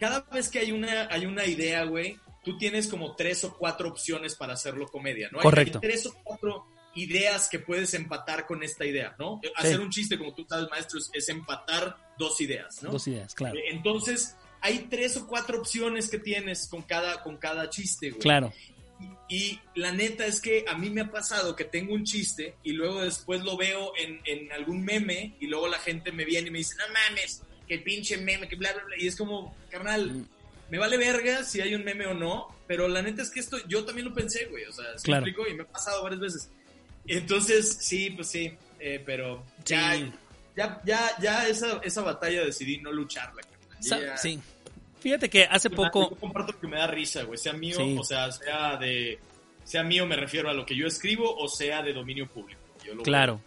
Speaker 4: cada vez que hay una, hay una idea, güey, tú tienes como tres o cuatro opciones para hacerlo comedia, ¿no? Hay-
Speaker 3: Correcto.
Speaker 4: Hay tres o cuatro ideas que puedes empatar con esta idea, ¿no? Hacer un chiste, como tú sabes, maestro, es, es empatar dos ideas, ¿no?
Speaker 3: Dos ideas, claro.
Speaker 4: Eh, Entonces, hay tres o cuatro opciones que tienes con cada, con cada chiste, güey.
Speaker 3: Claro.
Speaker 4: Y la neta es que a mí me ha pasado que tengo un chiste y luego después lo veo en, en algún meme y luego la gente me viene y me dice, no mames, que pinche meme, que bla, bla, bla. Y es como, carnal, me vale verga si hay un meme o no, pero la neta es que esto yo también lo pensé, güey. O sea, ¿sí me
Speaker 3: Claro.
Speaker 4: explico? Y me ha pasado varias veces. Entonces, sí, pues sí, eh, pero ya,
Speaker 3: Sí.
Speaker 4: ya, ya, ya esa, esa batalla decidí no lucharla.
Speaker 3: Ya, sí. Fíjate que hace poco...
Speaker 4: Yo comparto que me da risa, güey, sea mío, o sea, sea de... Sea mío me refiero a lo que yo escribo o sea de dominio público.
Speaker 3: claro.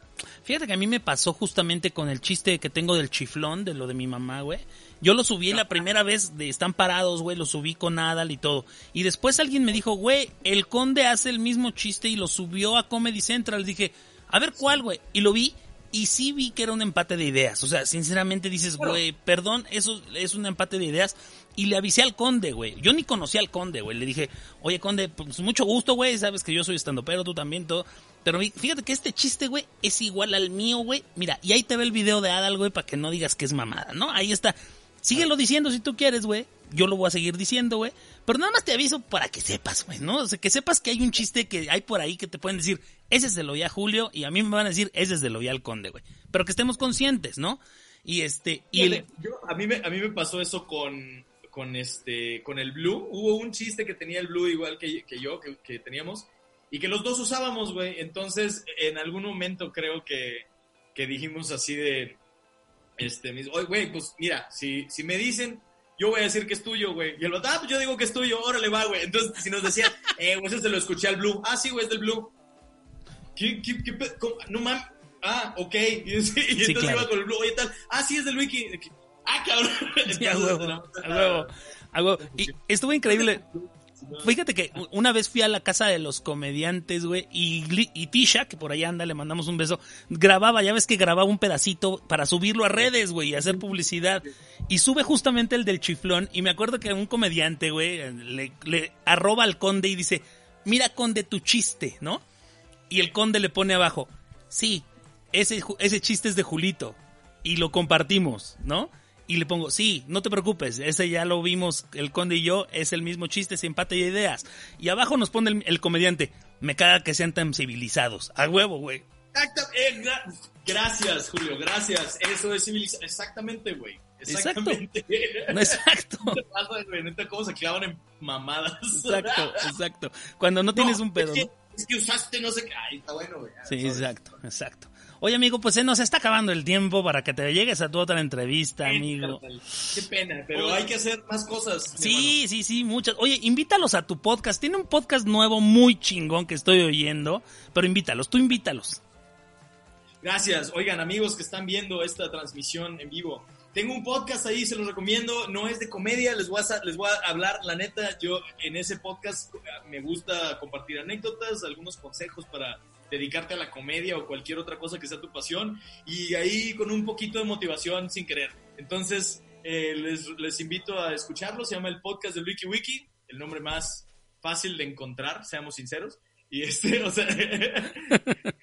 Speaker 3: Fíjate que a mí me pasó justamente con el chiste que tengo del chiflón, de lo de mi mamá, güey. Yo lo subí la primera vez de Están Parados, güey, lo subí con Adal y todo. Y después alguien me dijo, güey, el conde hace el mismo chiste y lo subió a Comedy Central. Dije, a ver cuál, güey. Y lo vi y sí vi que era un empate de ideas. O sea, sinceramente dices, güey, perdón, eso es un empate de ideas. Y le avisé al conde, güey. Yo ni conocía al conde, güey. Le dije, oye, conde, pues mucho gusto, güey. Sabes que yo soy estando pero tú también, todo. Pero fíjate que este chiste, güey, es igual al mío, güey. Mira, y ahí te ve el video de Adal, güey, para que no digas que es mamada, ¿no? Ahí está. Síguelo diciendo si tú quieres, güey. Yo lo voy a seguir diciendo, güey. Pero nada más te aviso para que sepas, güey, ¿no? O sea, que sepas que hay un chiste que hay por ahí que te pueden decir, ese se lo vi a Julio, y a mí me van a decir, ese se lo vi al Conde, güey. Pero que estemos conscientes, ¿no? Y este, y el...
Speaker 4: a, mí me, a mí me pasó eso con, con este, con el Blue. Hubo un chiste que tenía el Blue igual que, que yo, que, que teníamos, y que los dos usábamos, güey. Entonces, en algún momento creo que, que dijimos así de, este, oye, güey, pues mira, si, si me dicen, yo voy a decir que es tuyo, güey. Y el vato, ah, pues yo digo que es tuyo, órale, va, güey. Entonces, si nos decían, eh, güey, eso se lo escuché al Blue. Ah, sí, güey, es del Blue. ¿Qué, qué, qué, no mames. Ah, ok. Y, entonces iba con el Blue, oye, tal. Ah, sí, es del Wiki. Ah, cabrón.
Speaker 3: Sí, a huevo, a huevo, a huevo. Y estuvo increíble. Fíjate que una vez fui a la casa de los comediantes, güey, y, y Tisha, que por ahí anda, le mandamos un beso, grababa, ya ves que grababa un pedacito para subirlo a redes, güey, y hacer publicidad. Y sube justamente el del chiflón, y me acuerdo que un comediante, güey, le, le arroba al conde y dice, mira conde tu chiste, ¿no? Y el conde le pone abajo, sí, ese, ese chiste es de Julito, y lo compartimos, ¿no? Y le pongo, sí, no te preocupes, ese ya lo vimos, el conde y yo, es el mismo chiste, es empate de ideas. Y abajo nos pone el, comediante, me caga que sean tan civilizados. A huevo, güey.
Speaker 4: Eh, gracias, Julio, gracias. Eso es civilizado. Exactamente, güey. Exactamente.
Speaker 3: Exacto.
Speaker 4: exacto. ¿Cómo se clavan en mamadas?
Speaker 3: Exacto, exacto. Cuando no, tienes un pedo.
Speaker 4: Es que, usaste no sé qué. Ahí está bueno, güey.
Speaker 3: Sí, exacto, exacto. Oye, amigo, pues se nos está acabando el tiempo para que te llegues a tu otra entrevista, amigo.
Speaker 4: Qué pena, pero hay que hacer más cosas.
Speaker 3: Sí, sí, sí, muchas. Oye, invítalos a tu podcast. Tiene un podcast nuevo muy chingón que estoy oyendo, pero invítalos, tú invítalos.
Speaker 4: Gracias. Oigan, amigos que están viendo esta transmisión en vivo. Tengo un podcast ahí, se los recomiendo. No es de comedia, les voy a, les voy a hablar. La neta, yo en ese podcast me gusta compartir anécdotas, algunos consejos para dedicarte a la comedia o cualquier otra cosa que sea tu pasión y ahí con un poquito de motivación sin querer. Entonces, eh, les, invito a escucharlo, se llama el podcast de Wiki Wiki, el nombre más fácil de encontrar, seamos sinceros. Y este, o sea,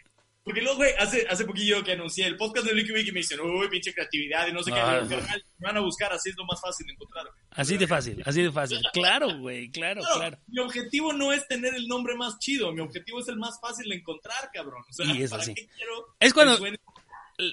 Speaker 4: Porque luego, güey, hace, hace poquillo que anuncié el podcast de Wiki Wiki me dicen, uy, pinche creatividad y no sé qué. Ah, me van a buscar, así es lo más fácil de encontrar.
Speaker 3: Así de fácil, así de fácil. Claro, güey, claro, claro,
Speaker 4: Mi objetivo no es tener el nombre más chido, mi objetivo es el más fácil de encontrar, cabrón. O sea,
Speaker 3: y es así. es cuando,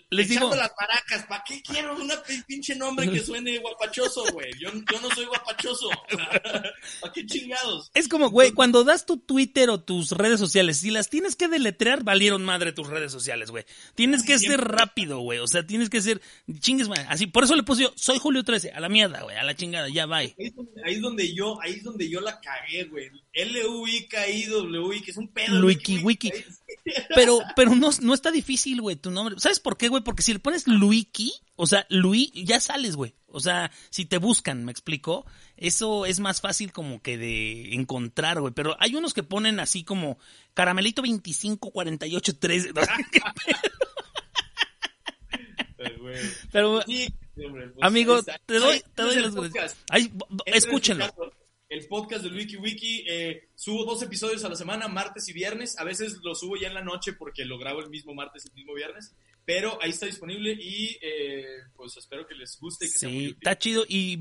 Speaker 3: les digo.
Speaker 4: las maracas, ¿para qué quiero un pinche nombre que suene guapachoso, güey? Yo, yo, no soy guapachoso. ¿Para qué chingados?
Speaker 3: Es como, güey, cuando das tu Twitter o tus redes sociales, si las tienes que deletrear, valieron madre tus redes sociales, güey. Tienes que ser rápido, güey. O sea, tienes que ser chingues, güey. Así, por eso le puse yo, soy Julio 13, a la mierda, güey, a la chingada, ya bye.
Speaker 4: Ahí, ahí es donde yo, ahí es donde yo la cagué, güey. L-U-I-K-I-W-I, que es un pedo.
Speaker 3: Wiki, Wiki. Pero, pero no, no está difícil, güey, tu nombre. ¿Sabes por qué, güey? Porque si le pones Luiki, o sea, Luis, ya sales, güey. O sea, si te buscan, ¿me explico? Eso es más fácil como que de encontrar, güey. Pero hay unos que ponen así como Caramelito 254813. Pero, pues, amigo, te doy, te doy las gracias. Escúchenlo
Speaker 4: el podcast del Wiki Wiki. Eh, subo dos episodios a la semana, martes y viernes. A veces lo subo ya en la noche porque lo grabo el mismo martes y el mismo viernes. Pero ahí está disponible y eh, pues espero que les guste. Y que
Speaker 3: sí, está chido. Y,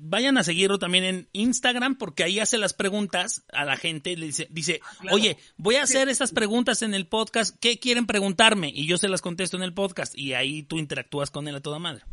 Speaker 3: vayan a seguirlo también en Instagram porque ahí hace las preguntas a la gente. Le dice, dice ah, oye, voy a hacer estas preguntas en el podcast. ¿Qué quieren preguntarme? Y yo se las contesto en el podcast. Y ahí tú interactúas con él a toda madre.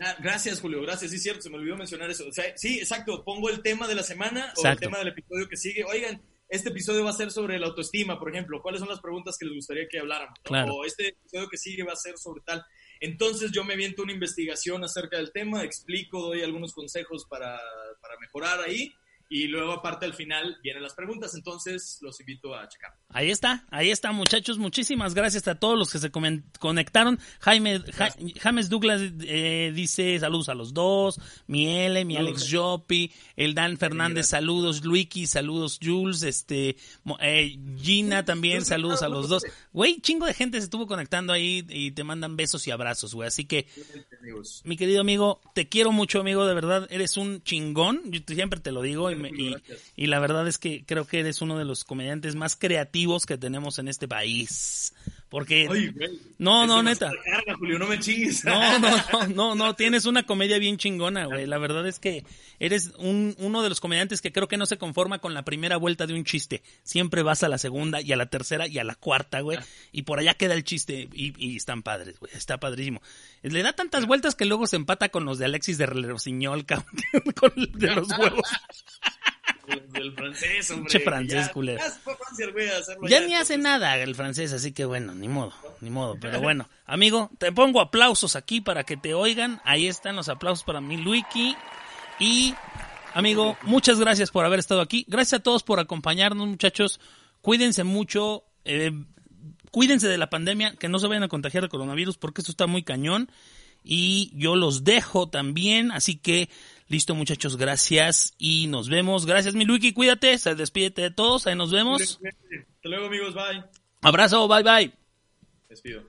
Speaker 4: Ah, gracias, Julio, gracias. Sí, cierto, se me olvidó mencionar eso. O sea, sí, exacto. Pongo el tema de la semana o el tema del episodio que sigue. Oigan, este episodio va a ser sobre la autoestima, por ejemplo. ¿Cuáles son las preguntas que les gustaría que habláramos? O este episodio que sigue va a ser sobre tal. Entonces yo me aviento una investigación acerca del tema, explico, doy algunos consejos para, para mejorar ahí y luego aparte al final vienen las preguntas, entonces los invito a checar.
Speaker 3: Ahí está, ahí está muchachos, muchísimas gracias a todos los que se conectaron. Jaime, James Douglas eh, dice saludos a los dos, Miele, mi Alex Jopi, el Dan Fernández, saludos, Luiki, saludos. Jules, este, eh, Gina también, saludos a los dos. Güey, chingo de gente se estuvo conectando ahí y te mandan besos y abrazos, güey, así que, mi querido amigo, te quiero mucho amigo, de verdad, eres un chingón, yo siempre te lo digo y y, la verdad es que creo que eres uno de los comediantes más creativos que tenemos en este país. Porque. no, no, neta.
Speaker 4: no me chingues.
Speaker 3: No, no, no, no, tienes una comedia bien chingona, güey. La verdad es que eres un, uno de los comediantes que creo que no se conforma con la primera vuelta de un chiste. Siempre vas a la segunda y a la tercera y a la cuarta, güey. Y por allá queda el chiste. Y, y están padres, güey. Está padrísimo. Le da tantas vueltas que luego se empata con los de Alexis de Rosiñol, con de los huevos.
Speaker 4: del francés, hombre.
Speaker 3: Che francés, culero. Ya, ni hace nada el francés, así que bueno, ni modo, ni modo. Pero bueno, amigo, te pongo aplausos aquí para que te oigan. Ahí están los aplausos para mi Luiki. Y, amigo, muchas gracias por haber estado aquí. Gracias a todos por acompañarnos, muchachos. Cuídense mucho. Eh, cuídense de la pandemia, que no se vayan a contagiar de coronavirus, porque esto está muy cañón. Y yo los dejo también, así que Listo, muchachos, gracias y nos vemos. Gracias, mi Luiki, cuídate, se despídete de todos, ahí nos vemos.
Speaker 4: Hasta luego, amigos, bye.
Speaker 3: Abrazo, bye, bye.
Speaker 4: Despido.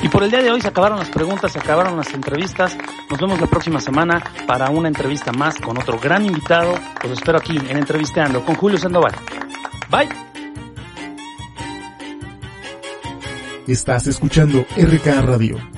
Speaker 3: Y por el día de hoy se acabaron las preguntas, se acabaron las entrevistas. Nos vemos la próxima semana para una entrevista más con otro gran invitado. Los espero aquí en Entrevisteando con Julio Sandoval. Bye.
Speaker 2: Estás escuchando RK Radio.